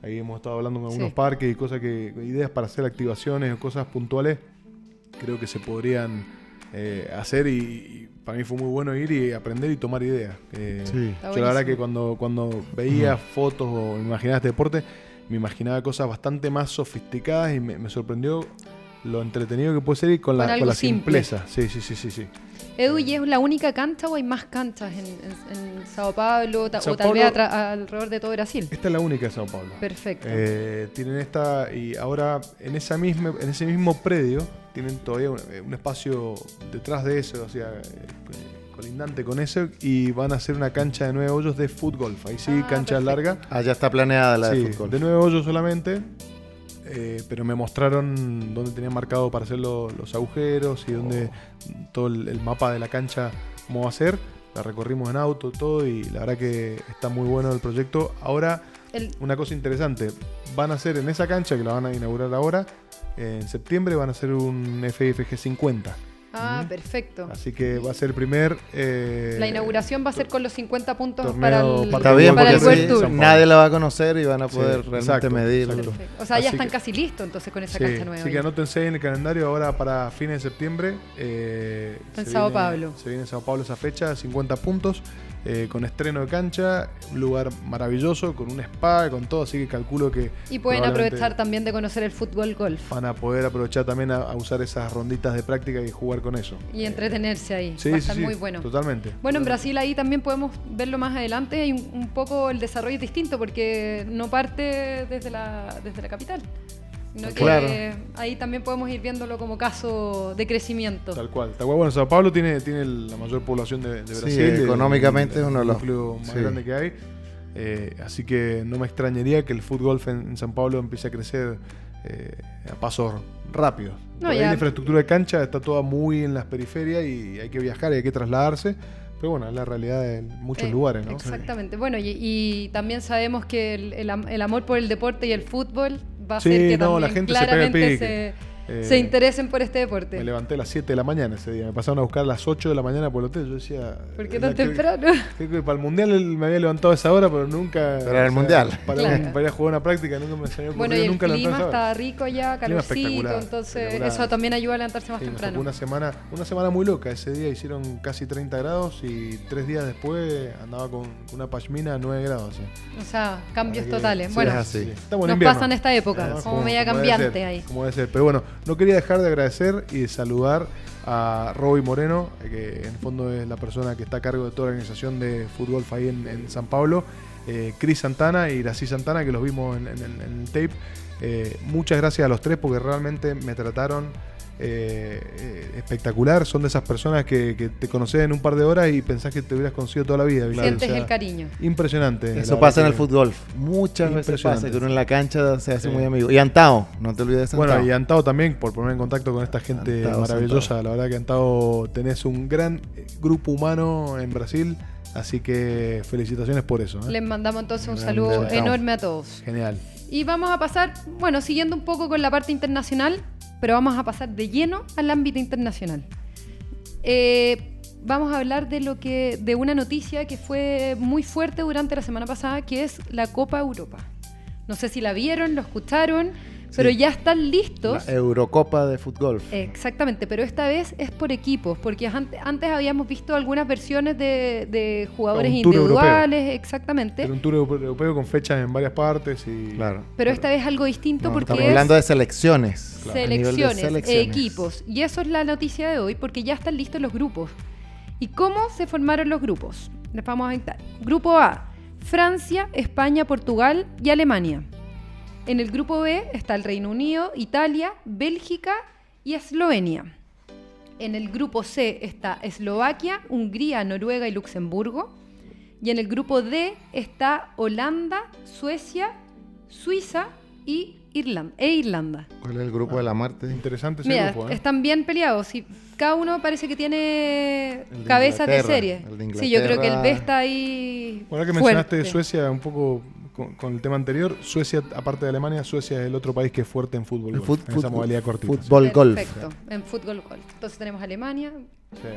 S3: Ahí hemos estado hablando con algunos
S2: Sí.
S3: parques y cosas que, ideas para hacer activaciones o cosas puntuales. Creo que se podrían eh, hacer y, y para mí fue muy bueno ir y aprender y tomar ideas. Eh,
S4: Sí.
S3: Yo la verdad que cuando, cuando veía fotos o imaginaba este deporte, me imaginaba cosas bastante más sofisticadas y me, me sorprendió lo entretenido que puede ser y con la,
S2: Con
S3: la
S2: simple.
S3: simpleza. Sí, sí, sí, sí, sí.
S2: Edu, ¿y es la única cancha o hay más canchas en, en- en Sao Paulo ta-
S3: Sao
S2: o tal vez
S3: Paulo-
S2: atra- alrededor de todo Brasil?
S3: Esta es la única de Sao Paulo.
S2: Perfecto.
S3: Eh, tienen esta y ahora en esa misma en ese mismo predio tienen todavía un, un espacio detrás de eso, o sea, eh, colindante con eso y van a hacer una cancha de nueve hoyos de fútbol. Ahí sí,
S2: Ah,
S3: cancha larga.
S4: Ah, ya está planeada la
S3: Sí,
S4: de fútbol.
S3: de nueve hoyos solamente. Eh, pero me mostraron dónde tenían marcado para hacer lo- los agujeros y dónde todo el, el mapa de la cancha cómo va a ser. La recorrimos en auto, todo, y la verdad que está muy bueno el proyecto. Ahora,
S2: El-
S3: una cosa interesante, van a hacer en esa cancha que la van a inaugurar ahora, en septiembre van a hacer un FFG 50.
S2: Ah, perfecto.
S3: Así que va a ser el primer. eh,
S2: La inauguración va a ser con los 50 puntos para el,
S3: para
S4: Está bien,
S2: para
S4: porque
S2: el World Tour.
S4: Nadie la va a conocer y van a
S3: Sí,
S4: poder realmente
S3: exacto,
S4: medir.
S3: exacto.
S2: O sea, ya están
S3: que-
S2: casi listos entonces con esa
S3: Sí,
S2: cancha nueva.
S3: así que anótense en el calendario ahora para fines de septiembre. eh,
S2: En
S3: se
S2: Sao
S3: viene-
S2: Paulo.
S3: Se viene en Sao Paulo esa fecha, 50 puntos, eh, con estreno de cancha, un lugar maravilloso, con un spa, con todo, así que calculo que...
S2: Y pueden aprovechar también de conocer el fútbol golf
S3: Van a poder aprovechar también a, a usar esas ronditas de práctica y jugar con eso.
S2: y entretenerse ahí.
S3: Sí,
S2: va a
S3: sí,
S2: estar
S3: sí,
S2: muy bueno.
S3: Totalmente.
S2: Bueno, en Brasil ahí también podemos verlo más adelante. Hay un, un poco el desarrollo es distinto porque no parte desde la, desde la capital. Que
S3: Claro.
S2: ahí también podemos ir viéndolo como caso de crecimiento.
S3: Tal cual. Tal cual. Bueno, Sao Paulo tiene, tiene la mayor población de, de
S4: Sí,
S3: Brasil. el-
S4: económicamente
S3: el,
S4: es uno de los-
S3: más
S4: sí.
S3: grande que hay. Eh, así que no me extrañaría que el fútbol en, en San Pablo empiece a crecer eh, a pasos rápidos.
S2: No,
S3: la infraestructura de cancha está toda muy en las periferias y hay que viajar y hay que trasladarse. Pero bueno, es la realidad de muchos
S2: Eh,
S3: lugares, ¿no?
S2: Exactamente. Bueno, y, y también sabemos que el, el amor por el deporte y el fútbol va a
S3: Sí,
S2: que
S3: no,
S2: también
S3: la gente se pega el
S2: claramente
S3: pique.
S2: se,
S3: Eh,
S2: se interesen por este deporte.
S3: Me levanté a las 7 de la mañana ese día. Me pasaron a buscar a las 8 de la mañana por el hotel. Yo decía.
S2: ¿Por qué tan
S3: que-
S2: temprano?
S3: Creo que para el mundial él me había levantado a esa hora, pero nunca.
S4: Pero era el mundial.
S3: Para,
S2: Claro.
S3: un- para ir a jugar una práctica, nunca me había
S2: Bueno, y el
S3: nunca
S2: clima
S3: a esa hora.
S2: está rico ya, calorcito, entonces
S3: espectacular.
S2: eso también ayuda a levantarse más
S3: Sí,
S2: temprano.
S3: una semana, una semana muy loca. Ese día hicieron casi 30 grados y tres días después andaba con una pashmina a 9 grados. así.
S2: O sea, cambios
S3: Así que-
S2: totales.
S3: sí,
S2: bueno,
S3: es así. Estamos en
S2: nos
S3: invierno.
S2: pasa en esta época, como media cambiante ahí.
S3: Como debe ser. Pero bueno, no quería dejar de agradecer y de saludar a Roby Moreno, que en el fondo es la persona que está a cargo de toda la organización de fútbol ahí en, San Pablo, eh, Cris Santana y Grací Santana, que los vimos en el tape. Eh, muchas gracias a los tres porque realmente me trataron eh, espectacular. Son de esas personas que, que te conoces en un par de horas y pensás que te hubieras conocido toda la vida. ¿viste?
S2: Sientes el cariño.
S3: Impresionante.
S4: Eso
S3: la
S4: pasa en el fútbol. Muchas veces pasa que uno en la cancha se hace
S3: Sí.
S4: muy amigo. Y Antao, no te olvides de
S3: Bueno,
S4: Antao.
S3: y Antao también, por poner en contacto con esta gente
S4: Antao,
S3: maravillosa. La verdad que Antao tenés un gran eh, grupo humano en Brasil, así que felicitaciones por eso. ¿eh?
S2: Les mandamos entonces un saludo enorme a todos.
S3: Genial.
S2: Y vamos a pasar, bueno, siguiendo un poco con la parte internacional, pero vamos a pasar de lleno al ámbito internacional. Eh, vamos a hablar de lo que, de una noticia que fue muy fuerte durante la semana pasada, que es la Copa Europa. No sé si la vieron, lo escucharon, pero
S4: Sí.
S2: ya están listos.
S4: La Eurocopa de fútbol.
S2: Exactamente, pero esta vez es por equipos, porque antes, antes habíamos visto algunas versiones de, de jugadores
S3: Un tour
S2: individuales, exactamente,
S3: Era un tour europeo con fechas en varias partes y.
S4: Claro.
S2: pero esta vez algo distinto
S4: No,
S2: porque
S4: estamos
S2: es
S4: hablando de selecciones. de
S2: selecciones, equipos, y eso es la noticia de hoy, porque ya están listos los grupos. ¿Y cómo se formaron los grupos? Les vamos a dictar. Grupo A, Francia, España, Portugal y Alemania. En el grupo B está el Reino Unido, Italia, Bélgica y Eslovenia. En el grupo C está Eslovaquia, Hungría, Noruega y Luxemburgo. Y en el grupo D está Holanda, Suecia, Suiza y Irlanda, e Irlanda.
S4: ¿Cuál es el grupo de la muerte?
S3: Interesante ese
S2: Mira,
S3: grupo, ¿eh?
S2: están bien peleados. Y cada uno parece que tiene
S4: de
S2: cabezas de serie.
S4: el de
S2: Sí, yo creo que el B está ahí.
S3: Ahora que mencionaste
S2: fuerte.
S3: Suecia un poco con, con el tema anterior, Suecia, aparte de Alemania, Suecia es el otro país que es fuerte en fútbol.
S4: En
S3: golf,
S4: fut-
S3: en esa modalidad cortita.
S4: fútbol golf.
S2: Perfecto, en fútbol golf. Entonces tenemos Alemania,
S3: Sí.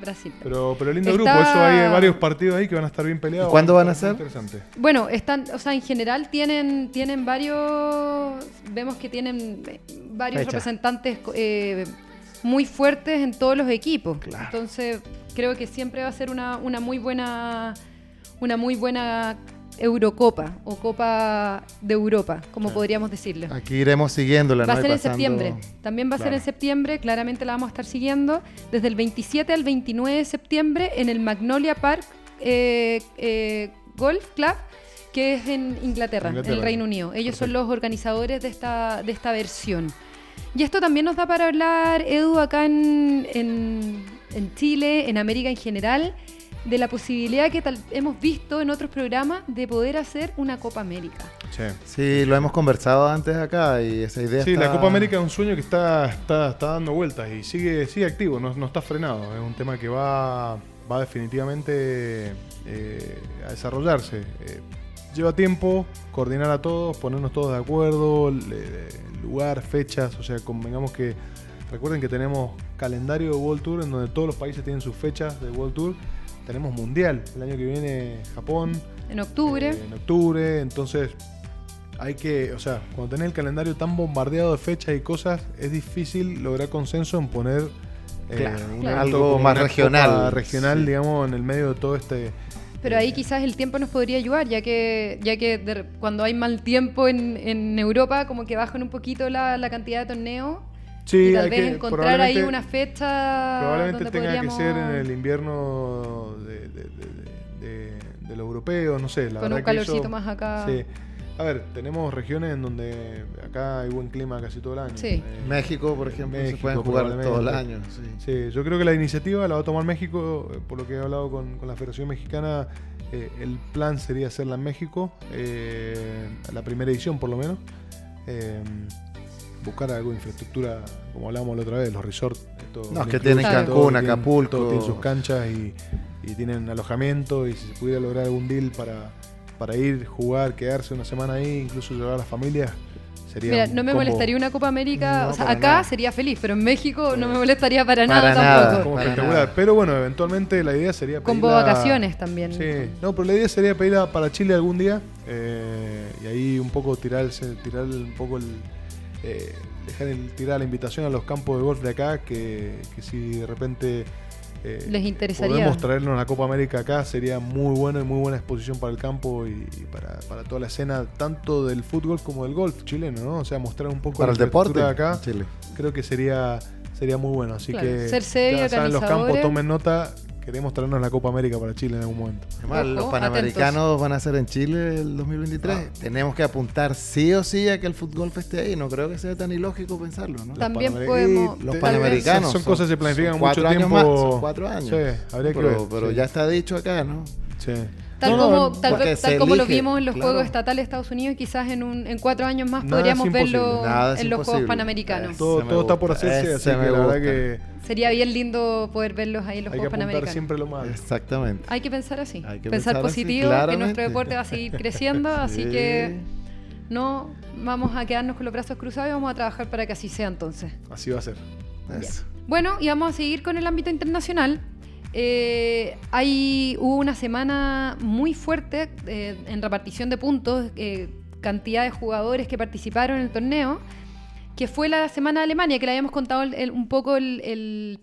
S2: Brasil.
S3: Pero, pero lindo
S2: Está-
S3: grupo, eso hay varios partidos ahí que van a estar bien peleados.
S4: ¿Y cuándo van a ser?
S3: Interesante.
S2: Bueno, están, o sea, en general tienen, tienen varios, vemos que tienen varios
S4: Fecha.
S2: representantes eh, muy fuertes en todos los equipos. Entonces, creo que siempre va a ser una, una muy buena, una muy buena Eurocopa o Copa de Europa, como podríamos decirle.
S4: Aquí iremos siguiéndola.
S2: Va a ser en
S4: pasando-
S2: septiembre. También va a ser en septiembre. Claramente la vamos a estar siguiendo desde el 27 al 29 de septiembre en el Magnolia Park eh, eh, Golf Club, que es en Inglaterra, en el Reino Unido. Ellos son los organizadores de esta, de esta versión. Y esto también nos da para hablar, Edu, acá en, en, en Chile, en América en general, de la posibilidad que tal, hemos visto en otros programas de poder hacer una Copa América.
S4: Sí, lo hemos conversado antes acá y esa idea
S3: Sí,
S4: está-
S3: la Copa América es un sueño que está, está, está dando vueltas y sigue, sigue activo, no, no está frenado. Es un tema que va, va definitivamente eh, a desarrollarse. Eh, lleva tiempo coordinar a todos, ponernos todos de acuerdo, le- lugar, fechas, o sea, convengamos que recuerden que tenemos calendario de World Tour en donde todos los países tienen sus fechas de World Tour. Tenemos Mundial, el año que viene Japón,
S2: En octubre.
S3: en octubre, entonces hay que, o sea, cuando tenés el calendario tan bombardeado de fechas y cosas, es difícil lograr consenso en poner eh,
S4: Claro,
S3: un
S4: claro.
S3: evento
S4: Algo más
S3: una
S4: regional.
S3: regional,
S4: Sí.
S3: digamos, en el medio de todo este...
S2: Pero ahí quizás el tiempo nos podría ayudar, ya que, ya que de- cuando hay mal tiempo en, en Europa, como que bajan un poquito la, la cantidad de torneos.
S3: Sí,
S2: y tal
S3: hay
S2: vez
S3: que-
S2: encontrar ahí
S3: probablemente-
S2: una fecha.
S3: Probablemente
S2: donde
S3: tenga
S2: podríamos-
S3: que ser en el invierno de, de, de- de- de los europeos, no sé. La
S2: Con
S3: verdad
S2: un
S3: que eso-
S2: calorcito más acá.
S3: Sí. A ver, tenemos regiones en donde acá hay buen clima casi todo el año.
S2: Sí.
S4: México, por ejemplo, se pueden jugar todo el año,
S3: Sí. yo creo que la iniciativa la va a tomar México, eh, por lo que he hablado con, con la Federación Mexicana. eh, el plan sería hacerla en México, eh, la primera edición por lo menos. Buscar algo de infraestructura, como hablábamos la otra vez, los resorts. estos
S4: No,
S3: all
S4: que tienen Cancún, Acapulco.
S3: tienen sus canchas y, y tienen alojamiento. Y si se pudiera lograr algún deal para, para ir, jugar, quedarse una semana ahí, incluso llevar a las familias, sería.
S2: Mira, no me
S3: combo.
S2: molestaría una Copa América.
S3: No,
S2: o sea, acá
S3: nada.
S2: sería feliz, pero en México no me molestaría para,
S3: Para
S2: nada
S3: nada,
S2: tampoco.
S3: como espectacular. Pero bueno, eventualmente la idea sería
S2: Con
S3: pedirla-
S2: vacaciones también.
S3: Sí, no, pero la idea sería pedirla para Chile algún día eh, y ahí un poco tirarse, tirar un poco el. Eh, dejar el, tirar la invitación a los campos de golf de acá, que, que si de repente. eh,
S2: Les interesaría.
S3: Podemos traernos la Copa América acá, sería muy bueno y muy buena exposición para el campo y, y para, para toda la escena, tanto del fútbol como del golf chileno, ¿no? O sea, mostrar un poco
S4: Para
S3: la
S4: el deporte
S3: acá.
S4: Chile.
S3: Creo que sería sería muy bueno. Así
S2: Claro,
S3: que
S2: ser serio,
S3: ya saben, los campos tomen nota. Queremos traernos la Copa América para Chile en algún momento.
S4: Además, los panamericanos van a ser en Chile el 2023.
S3: Ah.
S4: Tenemos que apuntar sí o sí a que el fútbol esté ahí. No creo que sea tan ilógico pensarlo, ¿no?
S2: También
S3: Panameri-
S2: podemos-
S4: Los panamericanos.
S3: son cosas que se planifican
S4: son
S3: mucho
S4: cuatro años
S3: tiempo.
S4: más, son cuatro años.
S3: Sí, habría que
S4: pero,
S3: ver,
S4: Pero
S3: sí.
S4: ya está dicho acá, ¿no?
S3: Sí.
S2: Tal
S4: No,
S2: como,
S4: no,
S2: tal tal como lo vimos en los
S4: claro.
S2: Juegos Estatales de Estados Unidos, quizás en, un, en cuatro años más
S3: Nada
S2: podríamos verlo en los Juegos. Panamericanos.
S3: Todo, todo está por hacerse,
S4: ese
S3: así
S4: me
S3: que la verdad que
S2: Sería bien lindo poder verlos ahí en los
S3: hay que
S2: Juegos
S3: apuntar
S2: Panamericanos.
S3: siempre lo malo.
S4: Exactamente.
S2: Hay que pensar así.
S4: Hay que
S2: pensar,
S4: pensar así,
S2: positivo, que nuestro deporte va a seguir creciendo, así
S4: Sí.
S2: que no vamos a quedarnos con los brazos cruzados y vamos a trabajar para que así sea entonces.
S3: Así va a ser.
S4: Eso.
S2: Bueno, y vamos a seguir con el ámbito internacional. Eh, hay, hubo una semana muy fuerte eh, en repartición de puntos, eh, cantidad de jugadores que participaron en el torneo, que fue la semana de Alemania, que le habíamos contado el- el- un poco el,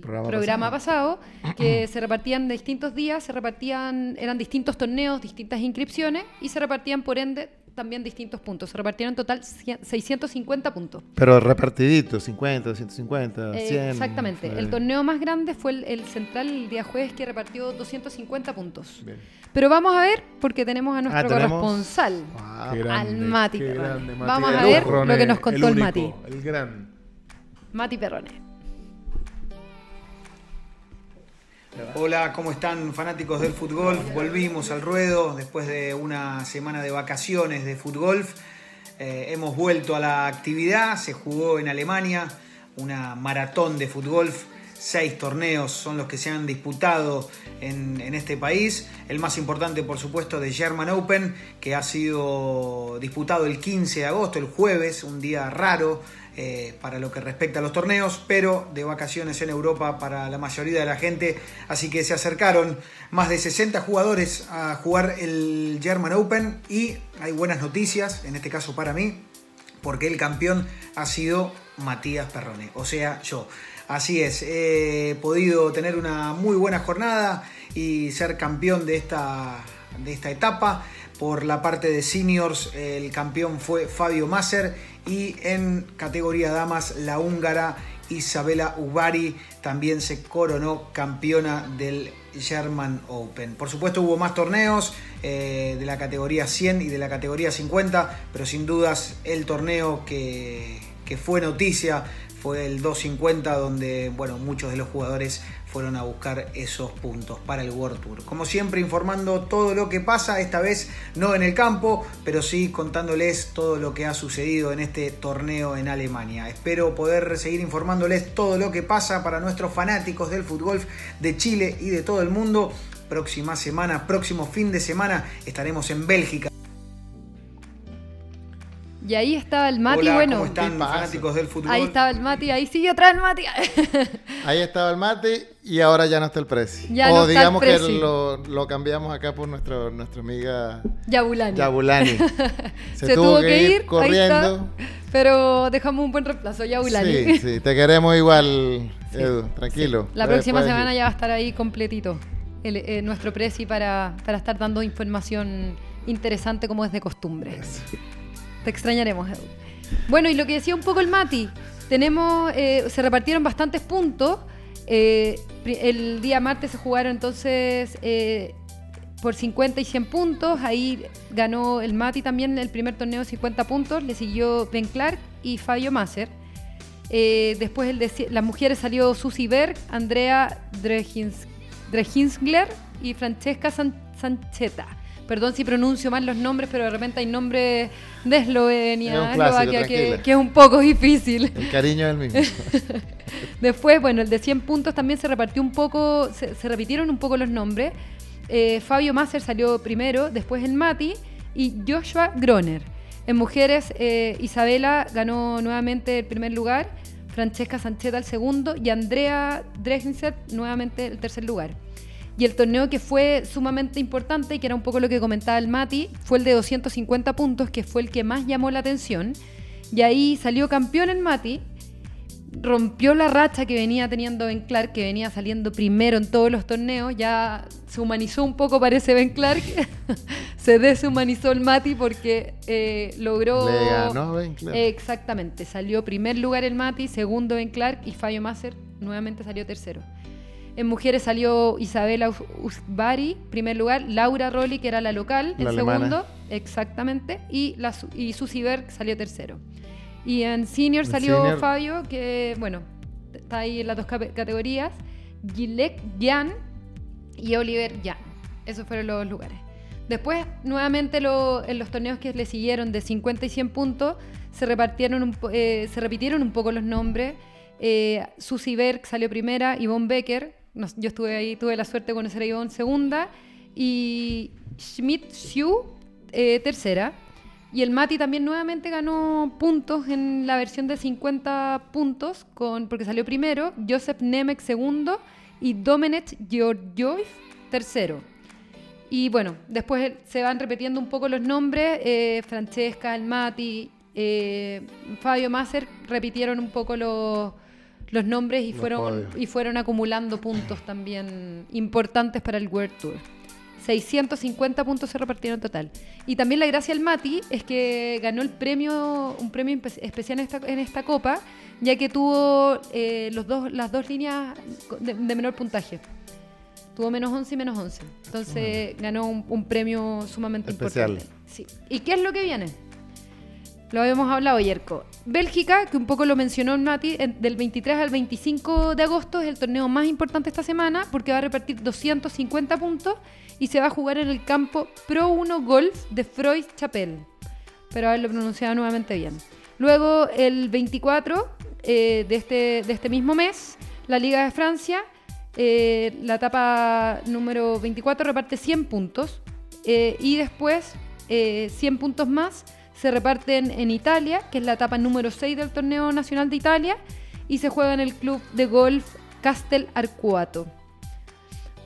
S4: Programa
S2: programa pasado, que se repartían de distintos días, se repartían, eran distintos torneos, distintas inscripciones, y se repartían por ende también distintos puntos. Se repartieron en total cien- 650 puntos.
S4: Pero repartidito, 50, 150,
S2: Eh,
S4: 100.
S2: exactamente.
S4: eh.
S2: El torneo más grande fue el, el central el día jueves que repartió 250 puntos.
S3: Bien.
S2: Pero vamos a ver, porque tenemos a nuestro
S4: Ah, tenemos-
S2: corresponsal,
S3: Qué grande,
S2: al Mati
S3: qué
S2: Perrone.
S3: grande, Mati.
S2: Vamos a ver lo que nos contó el,
S3: único,
S2: Mati.
S3: El gran.
S2: Mati Perrone.
S26: Hola, ¿cómo están fanáticos del fútbol? Volvimos al ruedo después de una semana de vacaciones de fútbol. Eh, hemos vuelto a la actividad, se jugó en Alemania una maratón de fútbol. Seis torneos son los que se han disputado en, este país. El más importante, por supuesto, de German Open, que ha sido disputado el 15 de agosto, el jueves, un día raro eh, para lo que respecta a los torneos, pero de vacaciones en Europa para la mayoría de la gente. Así que se acercaron más de 60 jugadores a jugar el German Open y hay buenas noticias, en este caso para mí, porque el campeón ha sido Matías Perrone, o sea, yo. Así es, he podido tener una muy buena jornada y ser campeón de esta, de esta etapa. Por la parte de seniors, el campeón fue Fabio Masser y en categoría damas, la húngara Isabela Ubari también se coronó campeona del German Open. Por supuesto hubo más torneos eh, de la categoría 100 y de la categoría 50, pero sin dudas el torneo que, que fue noticia fue el 250 donde bueno, muchos de los jugadores fueron a buscar esos puntos para el World Tour. Como siempre informando todo lo que pasa, esta vez no en el campo, pero sí contándoles todo lo que ha sucedido en este torneo en Alemania. Espero poder seguir informándoles todo lo que pasa para nuestros fanáticos del fútbol de Chile y de todo el mundo. Próxima semana, próximo fin de semana estaremos en Bélgica.
S2: Y ahí estaba el Mati,
S26: Hola,
S2: bueno.
S26: ¿cómo están fanáticos del fútbol?
S2: Ahí estaba el Mati, ahí sigue atrás el Mati.
S4: Ahí estaba el mate y ahora ya no está el Prezi.
S2: Ya
S4: o
S2: no está el
S4: digamos que lo, lo cambiamos acá por nuestro, nuestra amiga
S2: Yabulani.
S4: Yabulani.
S2: Se, tuvo, que, ir,
S4: corriendo.
S2: pero dejamos un buen reemplazo, Yabulani.
S4: Sí, sí, te queremos igual, Edu, tranquilo.
S2: La próxima semana
S4: ir.
S2: ya va a estar ahí completito el- eh, nuestro Prezi para, para estar dando información interesante como es de costumbre. Te extrañaremos, Edu. Bueno, y lo que decía un poco el Mati, tenemos, eh, se repartieron bastantes puntos. Eh, el día martes se jugaron entonces eh, por 50 y 100 puntos. Ahí ganó el Mati también el primer torneo 50 puntos. Le siguió Ben Clark y Fabio Masser. Después el de las mujeres salió Susie Berg, Andrea Drehinsgler y Francesca San- Sancheta. Perdón si pronuncio mal los nombres, pero de repente hay nombres de
S4: Es
S2: Eslovenia, Eslovaquia, que, es un poco difícil.
S4: El cariño es el mismo.
S2: Después, bueno, el de 100 puntos también se repartió un poco, se, se repitieron un poco los nombres. Eh, Fabio Masser salió primero, después el Mati y Joshua Groner. En mujeres, eh, Isabela ganó nuevamente el primer lugar, Francesca Sancheta el segundo y Andrea Dregenset nuevamente el tercer lugar. Y el torneo que fue sumamente importante y que era un poco lo que comentaba el Mati, fue el de 250 puntos, que fue el que más llamó la atención. Y ahí salió campeón el Mati, rompió la racha que venía teniendo Ben Clark, que venía saliendo primero en todos los torneos, ya se humanizó un poco parece Ben Clark, se deshumanizó el Mati porque eh, logró...
S4: Le ganó Ben Clark.
S2: Exactamente, salió primer lugar el Mati, segundo Ben Clark y Fabio Masser nuevamente salió tercero. En mujeres salió Isabela Us- Usbari, primer lugar, Laura Rolli, que era la local,
S4: La alemana.
S2: segundo, exactamente, y, la, y Susie Berg salió tercero. Y en senior
S4: En
S2: salió
S4: senior-
S2: Fabio, que bueno, está ahí en las dos categorías, Gilek Jan y Oliver Jan. Esos fueron los lugares. Después, nuevamente lo- en los torneos que le siguieron de 50 y 100 puntos, se, repartieron un po- eh, se repitieron un poco los nombres. Eh, Susie Berg salió primera, Yvonne Becker, yo estuve ahí, tuve la suerte de conocer a Yvonne segunda, y Schmidt Xu eh, tercera. Y el Mati también nuevamente ganó puntos en la versión de 50 puntos, con, porque salió primero, Joseph Nemec segundo y Domenech Georgiev tercero. Y bueno, después se van repitiendo un poco los nombres. eh, Francesca, el Mati, eh, Fabio Masser repitieron un poco los, los nombres y
S4: Los
S2: fueron,
S4: podios.
S2: y fueron acumulando puntos también importantes para el World Tour. 650 puntos se repartieron en total. Y también la gracia del Mati es que ganó el premio, un premio especial en esta, en esta copa, ya que tuvo eh, los dos, las dos líneas de, de menor puntaje. Tuvo menos 11 y menos 11. Entonces ganó un, un premio sumamente
S4: Especial.
S2: importante. Sí. ¿Y qué es lo que viene? Lo habíamos hablado, Yerko. Bélgica, que un poco lo mencionó en- del 23 al 25 de agosto es el torneo más importante esta semana porque va a repartir 250 puntos y se va a jugar en el campo Pro 1 Golf de Freud Chapelle. Pero haberlo pronunciado nuevamente bien. Luego, el 24 eh, de, este, de este mismo mes, la Liga de Francia, eh, la etapa número 24 reparte 100 puntos eh, y después eh, 100 puntos más se reparten en Italia, que es la etapa número 6 del torneo nacional de Italia, y se juega en el club de golf Castel Arcuato.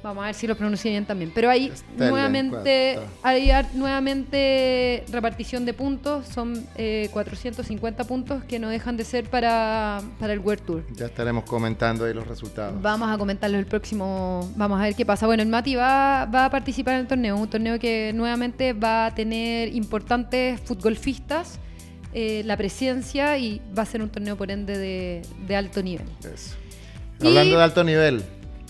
S2: Vamos a ver si lo pronuncio bien también. Pero ahí
S4: Castel
S2: nuevamente, hay nuevamente repartición de puntos, son eh, 450 puntos que no dejan de ser para, para el World Tour.
S4: Ya estaremos comentando ahí los resultados.
S2: Vamos a comentarlo el próximo. Vamos a ver qué pasa. Bueno, el Mati va, va a participar en el torneo. Un torneo que nuevamente va a tener importantes futbolfistas, eh, la presencia y va a ser un torneo por ende de, de alto nivel.
S4: Hablando de alto nivel.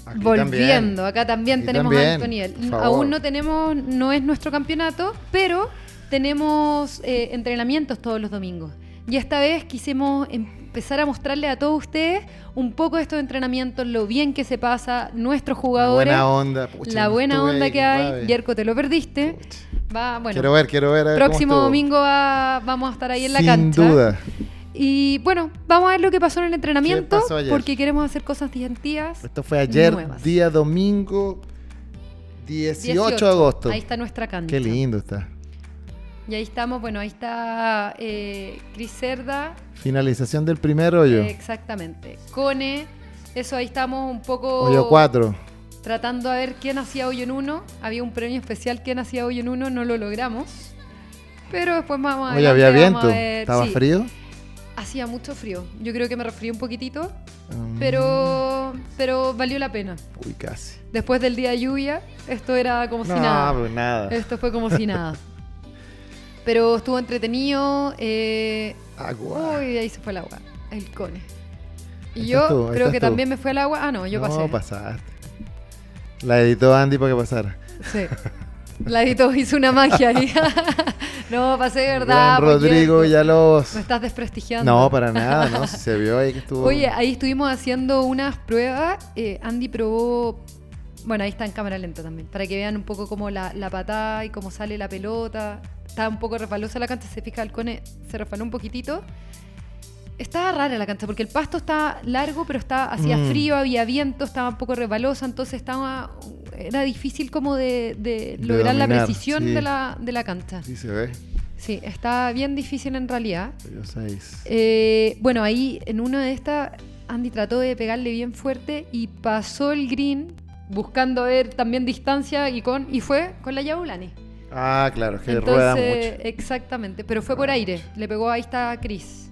S4: Aquí
S2: Volviendo,
S4: también.
S2: acá también
S4: Aquí
S2: tenemos
S4: también,
S2: alto nivel. Aún no tenemos, no es nuestro campeonato, pero tenemos eh, entrenamientos todos los domingos. Y esta vez quisimos empezar a mostrarle a todos ustedes un poco de estos entrenamientos, lo bien que se pasa, nuestros jugadores.
S4: buena onda, pucha,
S2: la buena onda
S4: ahí,
S2: que hay. Yerko, te lo perdiste. Va, bueno,
S4: Quiero ver, quiero ver, a ver cómo
S2: Próximo domingo va- vamos a estar ahí en la
S4: Sin
S2: cancha.
S4: duda.
S2: Y bueno, vamos a ver lo que pasó en el entrenamiento, porque queremos hacer cosas distintivas.
S4: Esto fue ayer,
S2: nuevas.
S4: día domingo 18,
S2: 18.
S4: de agosto.
S2: Ahí está nuestra cancha.
S4: Qué lindo está.
S2: Y ahí estamos, bueno, ahí está eh, Cris Cerda.
S4: Finalización del primer hoyo.
S2: eh, exactamente. Cone, eso ahí estamos un poco...
S4: Hoyo 4.
S2: Tratando a ver quién hacía hoyo en uno. Había un premio especial quién hacía hoyo en uno, no lo logramos. Pero después vamos a
S4: Oye, había
S2: adelante, vamos
S4: viento.
S2: ver-
S4: ¿Estaba
S2: sí.
S4: frío?
S2: Hacía mucho frío. Yo creo que me resfrié un poquitito,
S4: Mm.
S2: pero pero valió la pena.
S4: Uy, casi.
S2: Después del día de lluvia, esto era como si
S4: No,
S2: nada.
S4: pues nada.
S2: Esto fue como si nada. Pero estuvo entretenido. Eh...
S4: Agua.
S2: Uy, ahí se fue el agua. El cone. Y yo
S4: tú,
S2: creo que
S4: tú.
S2: también me fue el agua. Ah, no, yo
S4: no,
S2: pasé.
S4: pasaste. La editó Andy para que pasara.
S2: Sí. La editó, hizo una magia ahí. no, pasé de verdad.
S4: Gran Rodrigo Villalobos.
S2: Me estás desprestigiando.
S4: No, para nada, ¿no? Se vio ahí que estuvo.
S2: Oye, ahí estuvimos haciendo unas pruebas. eh, Andy probó. Bueno, ahí está en cámara lenta también. Para que vean un poco cómo la, la patada y cómo sale la pelota. Estaba un poco resbalosa la cancha. Se fija el cone, se resbaló un poquitito. Estaba rara la cancha porque el pasto estaba largo, pero estaba, hacía
S4: Mm.
S2: frío, había viento, estaba un poco resbalosa. Entonces estaba. Era difícil como de, de
S4: De
S2: lograr la precisión
S4: sí.
S2: de, la, de la cancha.
S4: Sí se ve.
S2: Sí, está bien difícil en realidad.
S4: Hoyo 6.
S2: Eh, bueno, ahí en una de estas, Andy trató de pegarle bien fuerte y pasó el green buscando ver también distancia y con y fue con la Yabulani.
S4: Ah, claro, que rueda
S2: Entonces,
S4: mucho.
S2: exactamente, pero fue por aire. Le pegó ahí está Chris.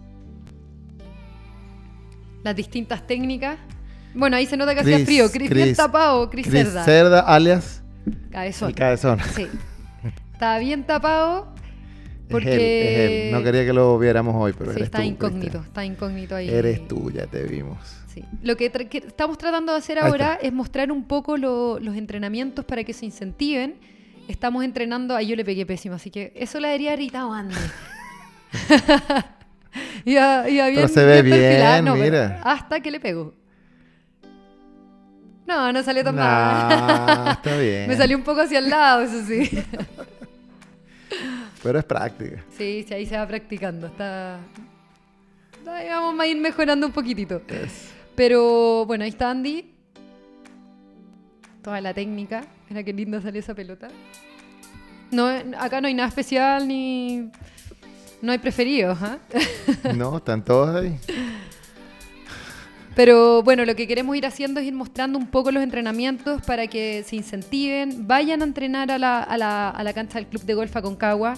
S2: Las distintas técnicas. Bueno, ahí se nota que hacía frío. Chris, bien tapado, Chris,
S4: Chris
S2: Cerda.
S4: Cerda, alias.
S2: Cabezón.
S4: El cabezón.
S2: Sí. Estaba bien tapado
S4: Es
S2: porque
S4: él, es él. No quería que lo viéramos hoy, pero
S2: Sí,
S4: eres
S2: está
S4: tú,
S2: incógnito,
S4: Cristian.
S2: está incógnito ahí.
S4: Eres tú, ya te vimos.
S2: Sí. Lo que, tra- que estamos tratando de hacer ahora es mostrar un poco lo- los entrenamientos para que se incentiven. Estamos entrenando, ahí yo le pegué pésimo, así que eso le debería gritado Andy. Iba- iba
S4: Pero se ve bien, mira.
S2: hasta que le pegó. No, no salió tan
S4: Nah,
S2: mal.
S4: está bien.
S2: Me salió un poco hacia el lado, eso sí.
S4: Pero es práctica.
S2: Sí, sí, ahí se va practicando. Está. Ahí vamos a ir mejorando un poquitito. Pero bueno, ahí está Andy. Toda la técnica. Mira qué linda salió esa pelota. No, acá no hay nada especial ni. No hay preferidos, ¿ah?
S4: No, están todos ahí.
S2: Pero bueno, lo que queremos ir haciendo es ir mostrando un poco los entrenamientos para que se incentiven, vayan a entrenar a la, a la- a la cancha del Club de Golf Aconcagua,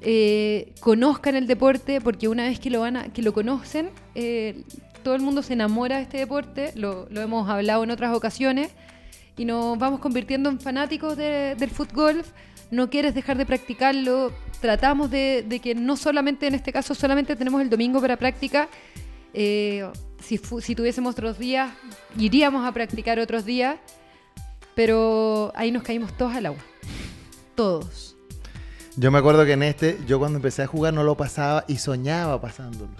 S2: eh, conozcan el deporte, porque una vez que lo, van a- que lo conocen, eh, todo el mundo se enamora de este deporte, lo, lo hemos hablado en otras ocasiones, y nos vamos convirtiendo en fanáticos de- del fútbol. No quieres dejar de practicarlo, tratamos de, de que no solamente, en este caso, solamente tenemos el domingo para práctica, eh, si, tuviésemos otros días, iríamos a practicar otros días, pero ahí nos caímos todos al agua. Todos.
S4: Yo me acuerdo que en este, yo cuando empecé a jugar no lo pasaba y soñaba pasándolo.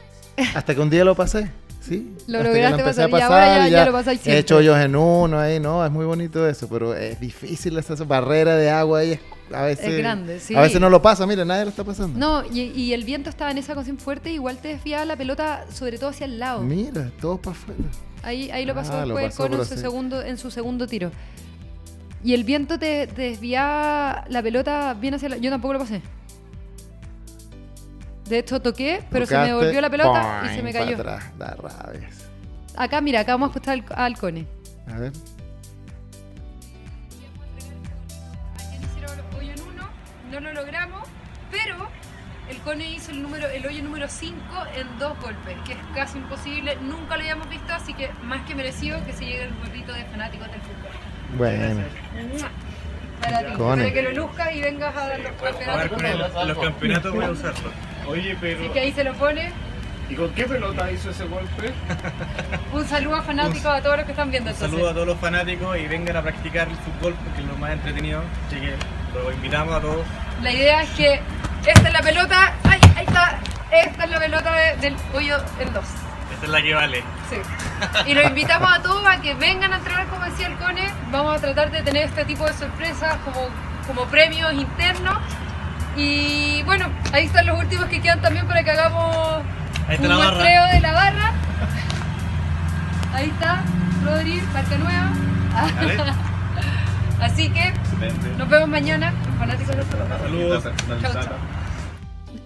S4: Hasta que un día lo pasé, ¿sí?
S2: Lo
S4: Hasta que
S2: lograste
S4: empecé a
S2: pasar y ahora ya- lo pasáis
S4: He
S2: siempre.
S4: hecho hoyos en uno ahí, no, es muy bonito eso, pero es difícil esa barrera de agua ahí. es- A veces,
S2: Es grande, sí.
S4: A veces no lo pasa, mira, nadie lo está pasando.
S2: No, y, y el viento estaba en esa ocasión fuerte, igual te desviaba la pelota, sobre todo hacia el lado.
S4: Mira, todo para afuera.
S2: Ahí, ahí lo pasó
S4: Ah, lo
S2: después
S4: pasó,
S2: con en su, segundo, en su segundo tiro. Y el viento te, te desviaba la pelota bien hacia la... Yo tampoco lo pasé. De hecho, toqué, pero se me devolvió la pelota y se me
S4: para
S2: cayó.
S4: atrás, da rabias.
S2: Acá, mira, acá vamos a escuchar al, al Cone.
S4: A ver.
S2: No lo logramos, pero el Cone hizo el, número, el hoyo número 5 en dos golpes, que es casi imposible, nunca lo habíamos visto, así que más que merecido que se llegue el gorrito de fanáticos del fútbol.
S4: Bueno.
S2: Para ti, para que lo luzcas y vengas a dar los campeonatos con él.
S27: los campeonatos voy a usarlo.
S23: Oye, pero.
S2: Así que ahí se lo pone.
S23: ¿Y con qué pelota hizo ese golpe?
S2: Un saludo a fanáticos, a todos los que están viendo.
S27: Un
S2: entonces.
S27: saludo a todos los fanáticos y vengan a practicar el fútbol porque es lo más entretenido. Así que los invitamos a todos.
S2: La idea es que esta es la pelota. ¡Ay! Ahí está. Esta es la pelota de- del hoyo en dos.
S27: Esta es la que vale.
S2: Sí. Y los invitamos a todos a que vengan a entrenar, como decía el Cone. Vamos a tratar de tener este tipo de sorpresas como, como premios internos. Y bueno, ahí están los últimos que quedan también para que hagamos un muestreo de la barra. Ahí está, Rodri, marca nueva.
S27: Vale.
S2: Así que nos vemos mañana, fanáticos de
S27: Saludos.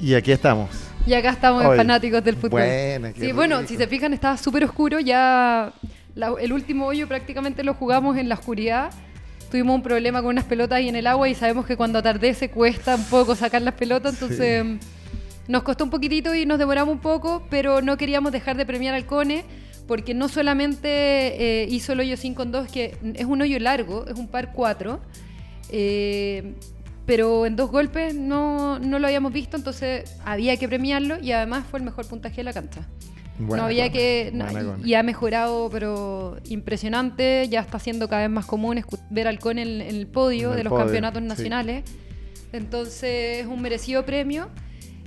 S4: Y aquí estamos.
S2: Y acá estamos
S4: Hoy.
S2: fanáticos del fútbol.
S4: Buena, qué
S2: sí, bueno,
S4: rico.
S2: si se fijan, estaba súper oscuro. Ya la- el último hoyo prácticamente lo jugamos en la oscuridad. Tuvimos un problema con unas pelotas ahí en el agua y sabemos que cuando atardece cuesta un poco sacar las pelotas. Entonces mm, nos costó un poquitito y nos demoramos un poco, pero no queríamos dejar de premiar al Cone porque no solamente eh, hizo el hoyo 5 en 2, que es un hoyo largo, es un par 4. Eh, pero en dos golpes no, no lo habíamos visto, entonces había que premiarlo y además fue el mejor puntaje de la cancha.
S4: Buena
S2: no había que. no, y ha mejorado, pero impresionante. Ya está siendo cada vez más común ver al en, en el podio
S4: En el
S2: de los
S4: podio,
S2: campeonatos
S4: sí.
S2: nacionales. Entonces es un merecido premio.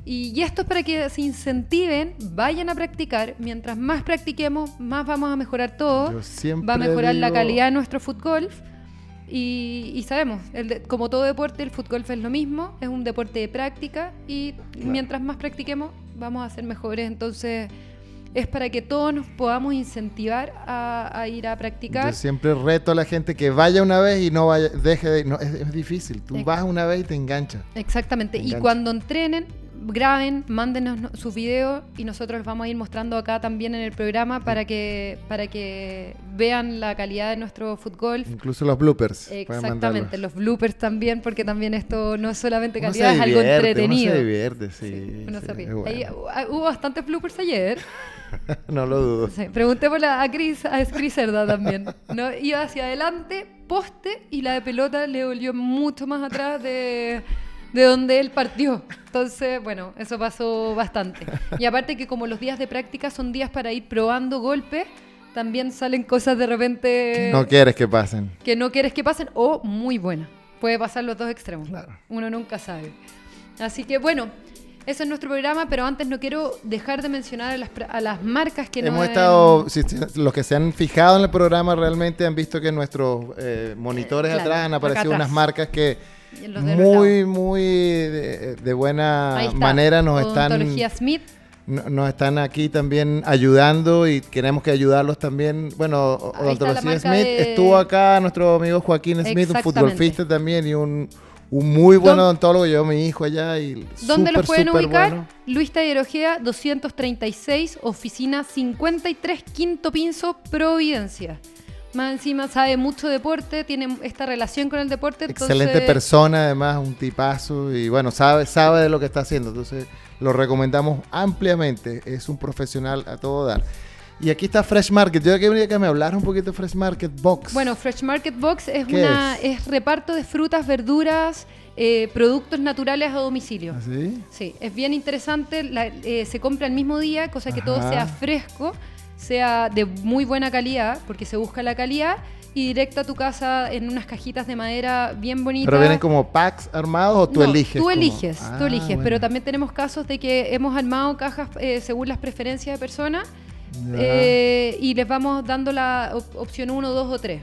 S2: Y, esto es para que se incentiven, vayan a practicar. Mientras más practiquemos, más vamos a mejorar todo. Va a mejorar la calidad de nuestro fútbol. Y, y sabemos, el de- como todo deporte, el fútbol es lo mismo, es un deporte de práctica y mientras más practiquemos vamos a ser mejores. Entonces es para que todos nos podamos incentivar a, a ir a practicar.
S4: Yo siempre reto a la gente que vaya una vez y no vaya, deje de. No, es, es difícil. Tú vas una vez y te enganchas.
S2: Exactamente.
S4: Me
S2: Y cuando entrenen, graben, mándenos no- sus videos y nosotros los vamos a ir mostrando acá también en el programa para que, para que vean la calidad de nuestro fútbol.
S4: Incluso los bloopers.
S2: Exactamente, los bloopers también, porque también esto no es solamente
S4: Uno se
S2: calidad, es algo entretenido.
S4: Uno se divierte, sí.
S2: Uno
S4: sí,
S2: se ríe.
S4: es bueno.
S2: Ahí, ah, hubo bastantes bloopers ayer.
S4: no lo dudo.
S2: Sí, pregunté por la, a Chris, a Chris Cerda también. ¿no? Iba hacia adelante, poste, y la de pelota le volvió mucho más atrás de, de donde él partió. Entonces, bueno, eso pasó bastante. Y aparte que como los días de práctica son días para ir probando golpes, también salen cosas de repente
S4: No quieres que pasen.
S2: que no quieres que pasen o muy buenas. Puede pasar los dos extremos. Uno nunca sabe. Así que bueno, ese es nuestro programa, pero antes no quiero dejar de mencionar a las, a las marcas que nos
S4: Hemos
S2: han-
S4: estado, si- si- los que se han fijado en el programa realmente han visto que en nuestros eh, monitores
S2: claro,
S4: atrás han aparecido
S2: atrás.
S4: unas marcas que Muy, muy de, de buena manera nos están,
S2: Smith.
S4: nos están aquí también ayudando y queremos que ayudarlos también. Bueno, Odontología Smith
S2: de-
S4: estuvo acá nuestro amigo Joaquín Smith, un futbolista también y un, un muy buen
S2: ¿Dó-
S4: odontólogo. Llevo a mi hijo allá y
S2: ¿Dónde
S4: súper,
S2: los pueden ubicar?
S4: bueno.
S2: Luis Tallerojea, 236, oficina 53, quinto piso, Providencia. Más encima sabe mucho deporte, tiene esta relación con el deporte.
S4: Excelente
S2: entonces-
S4: persona, además, un tipazo y bueno, sabe, sabe de lo que está haciendo. Entonces, lo recomendamos ampliamente. Es un profesional a todo dar. Y aquí está Fresh Market. Yo quería que me hablara un poquito de Fresh Market Box.
S2: Bueno, Fresh Market Box es
S4: ¿Qué
S2: una es? reparto de frutas, verduras, eh, productos naturales a domicilio.
S4: ¿Sí?
S2: Sí, es bien interesante. la- eh, se compra el mismo día, cosa que todo sea fresco, sea de muy buena calidad, porque se busca la calidad, y directo a tu casa en unas cajitas de madera bien bonitas.
S4: ¿Pero vienen como packs armados o tú
S2: No,
S4: eliges?
S2: Tú
S4: como-
S2: eliges,
S4: Ah,
S2: tú eliges,
S4: bueno.
S2: pero también tenemos casos de que hemos armado cajas eh, según las preferencias de personas eh, y les vamos dando la op- opción 1, 2 o 3.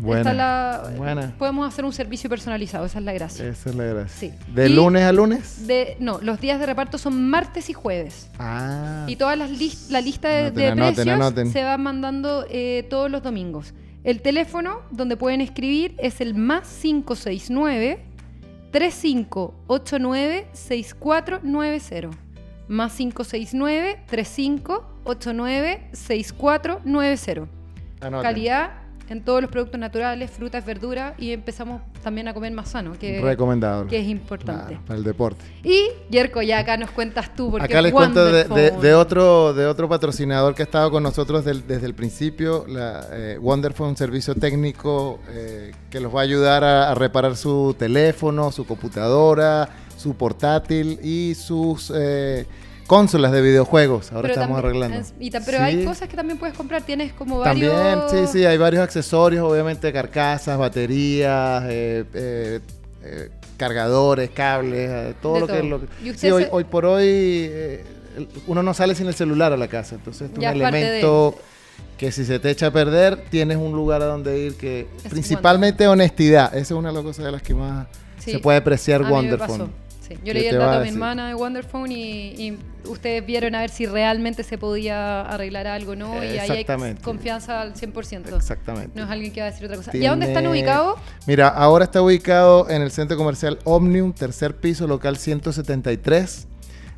S4: Buena,
S2: la,
S4: buena.
S2: Podemos hacer un servicio personalizado, esa es la gracia.
S4: Esa es la gracia.
S2: Sí.
S4: ¿De
S2: Y
S4: lunes a lunes?
S2: De, no, los días de reparto son martes y jueves.
S4: Ah.
S2: Y lis- la lista de,
S4: Anoten,
S2: de precios
S4: anoten.
S2: se va mandando eh, todos los domingos. El teléfono donde pueden escribir es el más 569 3589 6490. Más 569 3589 6490.
S4: Anoten.
S2: Calidad en todos los productos naturales, frutas, verduras y empezamos también a comer más sano, que,
S4: Recomendado.
S2: que es importante.
S4: Claro, para el deporte.
S2: Y Yerko, ya acá nos cuentas tú, porque
S4: Acá
S2: es
S4: les cuento de, de-
S2: Wonderful.
S4: de otro, de otro patrocinador que ha estado con nosotros del- desde el principio, la, eh, Wonderful, un servicio técnico eh, que los va a ayudar a, a reparar su teléfono, su computadora, su portátil y sus eh, consolas de videojuegos. Ahora
S2: Pero
S4: estamos
S2: también-
S4: arreglando.
S2: y pero hay cosas que también puedes comprar, tienes como
S4: También,
S2: varios...
S4: sí, sí, hay varios accesorios, obviamente carcasas, baterías, eh, eh, eh, cargadores, cables, eh, todo
S2: De
S4: lo que es lo que...
S2: ¿Y usted
S4: Sí, hoy,
S2: se-
S4: hoy por hoy eh, uno no sale sin el celular a la casa, entonces es un elemento que si se te echa a perder, tienes un lugar a donde ir que
S2: Es
S4: principalmente honestidad, esa es una de las cosas de las que más
S2: Sí,
S4: se puede apreciar
S2: a Sí, Yo
S4: ¿Qué
S2: leí el dato
S4: a
S2: mi hermana de Wonderphone y, y ustedes vieron a ver si realmente se podía arreglar algo, ¿no? Y ahí hay confianza al 100%.
S4: Exactamente.
S2: No es alguien que va a decir otra cosa. ¿Y a dónde están ubicados?
S4: Mira, ahora está ubicado en el centro comercial Omnium, tercer piso, local 173.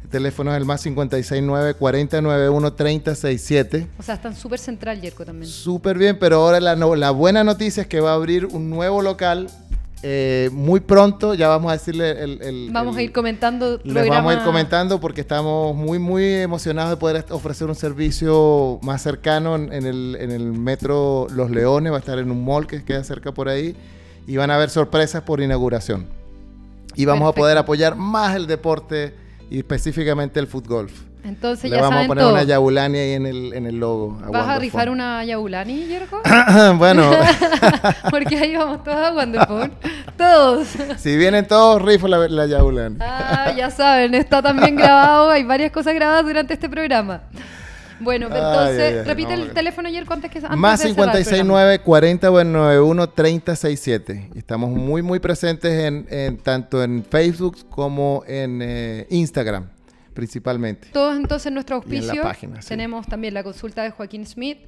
S4: El teléfono es el más 569 4091 3067.
S2: O sea, están súper central, Yerko, también.
S4: Súper bien, pero ahora la, no- la buena noticia es que va a abrir un nuevo local eh, muy pronto. Ya vamos a decirle el. el-
S2: Vamos
S4: el-
S2: a ir comentando
S4: les vamos a ir comentando porque estamos muy, muy emocionados de poder ofrecer un servicio más cercano en, en el, en el metro Los Leones. Va a estar en un mall que queda cerca por ahí. Y van a haber sorpresas por inauguración. Y vamos a poder apoyar más el deporte y específicamente el fútbol.
S2: Entonces
S4: Le
S2: ya
S4: vamos a poner
S2: todo.
S4: una Yabulani ahí en el, en el logo.
S2: ¿Vas a rifar una Yabulani, Yerko?
S4: bueno,
S2: Porque ahí vamos todos a Wonderful. Todos.
S4: si vienen todos, rifo la, la Yabulani.
S2: Ah, ya saben, está también grabado. Hay varias cosas grabadas durante este programa. Bueno,
S4: Ay,
S2: entonces, repite
S4: no,
S2: el teléfono ayer antes que antes
S4: Más
S2: de cerrar el
S4: 569 40 91 3067. Estamos muy, muy presentes en, en- tanto en Facebook como en eh, Instagram, principalmente.
S2: Todos entonces nuestro
S4: Y en la
S2: auspicio.
S4: página, sí.
S2: Tenemos también la consulta de Joaquín Smith,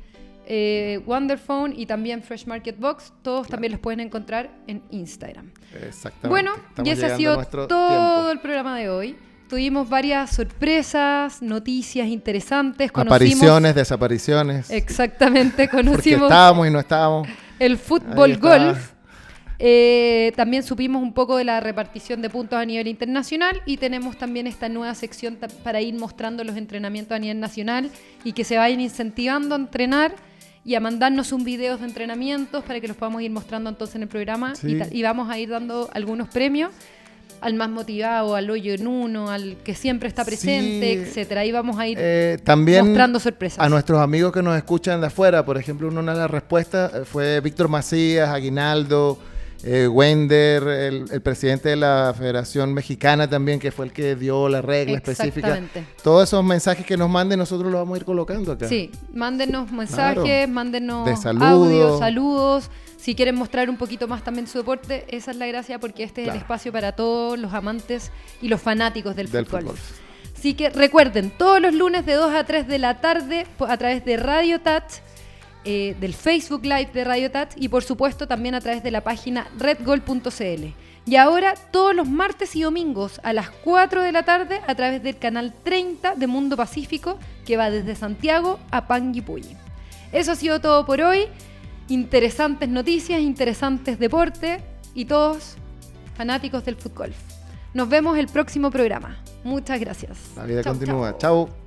S2: eh, Wonderphone y también Fresh Market Box. Todos también los pueden encontrar en Instagram.
S4: Exactamente.
S2: Bueno,
S4: Estamos
S2: y ese ha sido todo
S4: tiempo.
S2: el programa de hoy. Tuvimos varias sorpresas, noticias interesantes. Conocimos,
S4: Apariciones, desapariciones.
S2: Exactamente,
S4: Porque
S2: conocimos
S4: estábamos y no estábamos.
S2: el fútbol golf. Eh, también supimos un poco de la repartición de puntos a nivel internacional y tenemos también esta nueva sección para ir mostrando los entrenamientos a nivel nacional y que se vayan incentivando a entrenar y a mandarnos un videos de entrenamientos para que los podamos ir mostrando entonces en el programa
S4: Sí.
S2: y, ta- y vamos a ir dando algunos premios al más motivado, al hoyo en uno, al que siempre está presente,
S4: Sí.
S2: etcétera. Ahí vamos a ir
S4: Eh, también
S2: mostrando sorpresas.
S4: a nuestros amigos que nos escuchan de afuera, por ejemplo, una de las respuestas eh, fue Víctor Macías, Aguinaldo, eh, Wender, el, el presidente de la Federación Mexicana también, que fue el que dio la regla específica. Todos esos mensajes que nos manden, nosotros los vamos a ir colocando acá.
S2: Sí, mándenos mensajes,
S4: Claro.
S2: mándenos
S4: De
S2: audios, saludos. Si quieren mostrar un poquito más también su deporte, esa es la gracia porque este es el espacio para todos los amantes y los fanáticos del,
S4: Del
S2: fútbol.
S4: fútbol.
S2: Así que recuerden, todos los lunes de 2 a 3 de la tarde a través de Radio Tat, eh, del Facebook Live de Radio Tat y por supuesto también a través de la página redgol.cl. Y ahora todos los martes y domingos a las 4 de la tarde a través del canal 30 de Mundo Pacífico que va desde Santiago a Panguipulli. Eso ha sido todo por hoy. Interesantes noticias, interesantes deportes y todos fanáticos del fútbol. Nos vemos el próximo programa. Muchas gracias.
S4: La vida
S2: Chau,
S4: continúa. Chao.